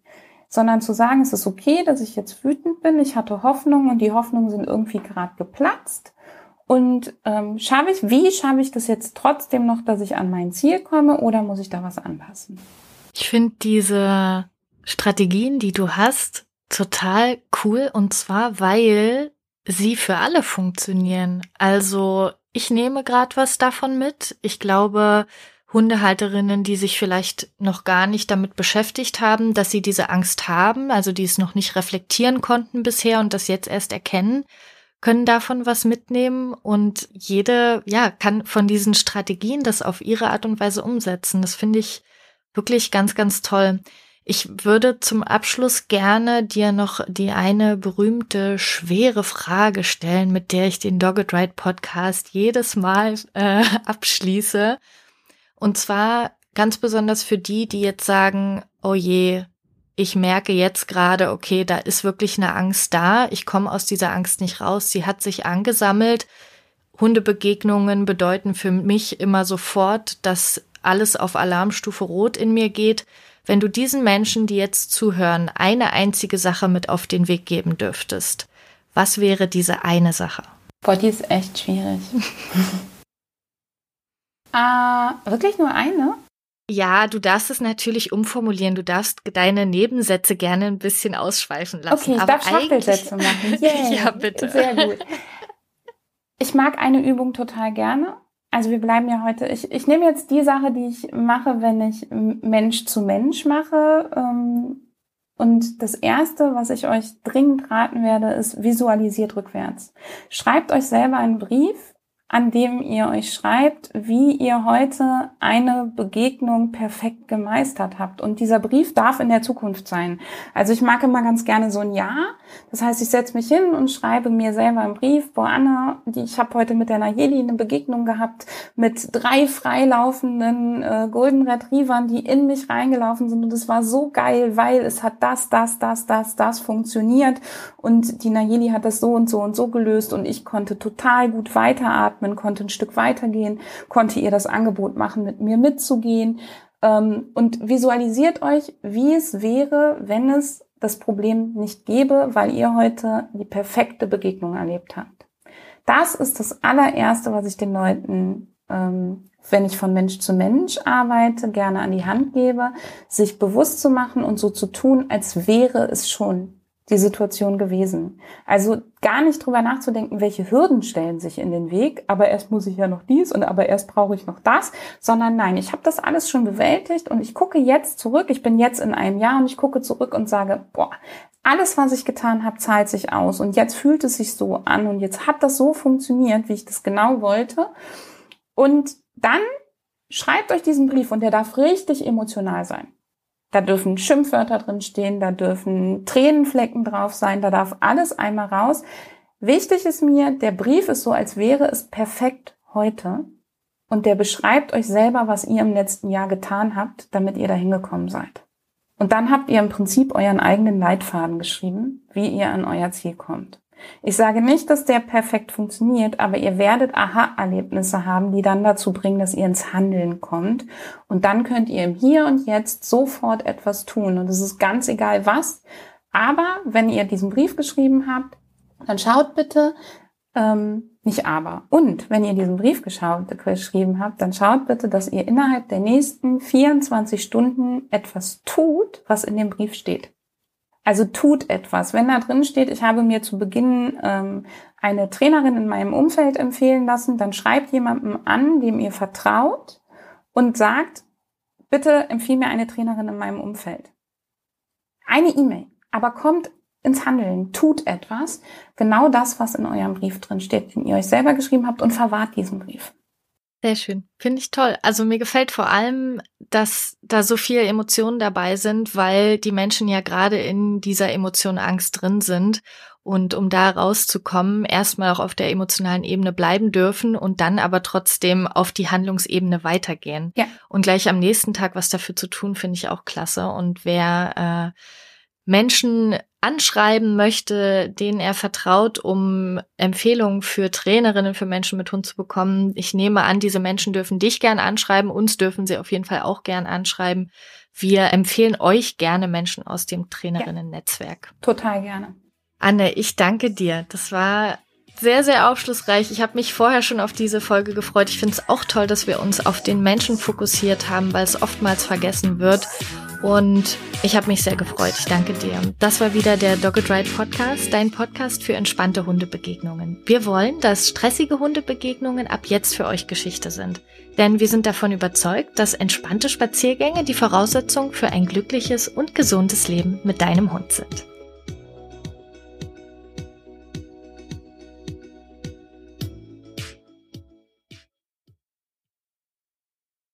sondern zu sagen, es ist okay, dass ich jetzt wütend bin, ich hatte Hoffnung und die Hoffnungen sind irgendwie gerade geplatzt und ähm, schaffe ich, wie schaffe ich das jetzt trotzdem noch, dass ich an mein Ziel komme oder muss ich da was anpassen? Ich finde diese Strategien, die du hast, total cool und zwar, weil sie für alle funktionieren. Also ich nehme gerade was davon mit. Ich glaube, Hundehalterinnen, die sich vielleicht noch gar nicht damit beschäftigt haben, dass sie diese Angst haben, also die es noch nicht reflektieren konnten bisher und das jetzt erst erkennen, können davon was mitnehmen und jede, ja, kann von diesen Strategien das auf ihre Art und Weise umsetzen. Das finde ich wirklich ganz, ganz toll. Ich würde zum Abschluss gerne dir noch die eine berühmte, schwere Frage stellen, mit der ich den Dogged Ride Podcast jedes Mal äh, abschließe. Und zwar ganz besonders für die, die jetzt sagen, oh je, ich merke jetzt gerade, okay, da ist wirklich eine Angst da, ich komme aus dieser Angst nicht raus, sie hat sich angesammelt. Hundebegegnungen bedeuten für mich immer sofort, dass alles auf Alarmstufe Rot in mir geht. Wenn du diesen Menschen, die jetzt zuhören, eine einzige Sache mit auf den Weg geben dürftest, was wäre diese eine Sache? Boah, die ist echt schwierig. ah, wirklich nur eine? Ja, du darfst es natürlich umformulieren. Du darfst deine Nebensätze gerne ein bisschen ausschweifen lassen. Okay, ich aber darf Schachtelsätze machen. Yeah. ja, bitte. Sehr gut. Ich mag eine Übung total gerne. Also wir bleiben ja heute. Ich, ich nehme jetzt die Sache, die ich mache, wenn ich Mensch zu Mensch mache. Ähm, und das erste, was ich euch dringend raten werde, ist visualisiert rückwärts. Schreibt euch selber einen Brief an dem ihr euch schreibt, wie ihr heute eine Begegnung perfekt gemeistert habt. Und dieser Brief darf in der Zukunft sein. Also ich mag immer ganz gerne so ein Ja. Das heißt, ich setze mich hin und schreibe mir selber einen Brief. Boah, Anna, die, ich habe heute mit der Nayeli eine Begegnung gehabt mit drei freilaufenden äh, Golden Retrievern, die in mich reingelaufen sind. Und es war so geil, weil es hat das, das, das, das, das funktioniert. Und die Nayeli hat das so und so und so gelöst. Und ich konnte total gut weiteratmen atmen, konnte ein Stück weitergehen, konnte ihr das Angebot machen, mit mir mitzugehen ähm, und visualisiert euch, wie es wäre, wenn es das Problem nicht gäbe, weil ihr heute die perfekte Begegnung erlebt habt. Das ist das allererste, was ich den Leuten, ähm, wenn ich von Mensch zu Mensch arbeite, gerne an die Hand gebe, sich bewusst zu machen und so zu tun, als wäre es schon die Situation gewesen. Also gar nicht drüber nachzudenken, welche Hürden stellen sich in den Weg, aber erst muss ich ja noch dies und aber erst brauche ich noch das, sondern nein, ich habe das alles schon bewältigt und ich gucke jetzt zurück, ich bin jetzt in einem Jahr und ich gucke zurück und sage, boah, alles, was ich getan habe, zahlt sich aus und jetzt fühlt es sich so an und jetzt hat das so funktioniert, wie ich das genau wollte. Und dann schreibt euch diesen Brief und der darf richtig emotional sein. Da dürfen Schimpfwörter drin stehen, da dürfen Tränenflecken drauf sein, da darf alles einmal raus. Wichtig ist mir, der Brief ist so, als wäre es perfekt heute. Und der beschreibt euch selber, was ihr im letzten Jahr getan habt, damit ihr da hingekommen seid. Und dann habt ihr im Prinzip euren eigenen Leitfaden geschrieben, wie ihr an euer Ziel kommt. Ich sage nicht, dass der perfekt funktioniert, aber ihr werdet Aha-Erlebnisse haben, die dann dazu bringen, dass ihr ins Handeln kommt. Und dann könnt ihr im Hier und Jetzt sofort etwas tun. Und es ist ganz egal was. Aber wenn ihr diesen Brief geschrieben habt, dann schaut bitte, ähm, nicht aber. Und wenn ihr diesen Brief geschrieben habt, dann schaut bitte, dass ihr innerhalb der nächsten 24 Stunden etwas tut, was in dem Brief steht. Also tut etwas. Wenn da drin steht, ich habe mir zu Beginn ähm, eine Trainerin in meinem Umfeld empfehlen lassen, dann schreibt jemandem an, dem ihr vertraut und sagt, bitte empfehle mir eine Trainerin in meinem Umfeld. Eine E-Mail, aber kommt ins Handeln, tut etwas, genau das, was in eurem Brief drin steht, den ihr euch selber geschrieben habt und verwahrt diesen Brief. Sehr schön. Finde ich toll. Also mir gefällt vor allem, dass da so viele Emotionen dabei sind, weil die Menschen ja gerade in dieser Emotion Angst drin sind und um da rauszukommen, erstmal auch auf der emotionalen Ebene bleiben dürfen und dann aber trotzdem auf die Handlungsebene weitergehen. Ja. Und gleich am nächsten Tag was dafür zu tun, finde ich auch klasse. Und wer äh, Menschen anschreiben möchte, denen er vertraut, um Empfehlungen für Trainerinnen für Menschen mit Hund zu bekommen. Ich nehme an, diese Menschen dürfen dich gern anschreiben, uns dürfen sie auf jeden Fall auch gern anschreiben. Wir empfehlen euch gerne Menschen aus dem Trainerinnen-Netzwerk. Ja, total gerne. Anne, ich danke dir. Das war sehr, sehr aufschlussreich. Ich habe mich vorher schon auf diese Folge gefreut. Ich finde es auch toll, dass wir uns auf den Menschen fokussiert haben, weil es oftmals vergessen wird. Und ich habe mich sehr gefreut. Ich danke dir. Das war wieder der Dogged Ride Podcast, dein Podcast für entspannte Hundebegegnungen. Wir wollen, dass stressige Hundebegegnungen ab jetzt für euch Geschichte sind. Denn wir sind davon überzeugt, dass entspannte Spaziergänge die Voraussetzung für ein glückliches und gesundes Leben mit deinem Hund sind.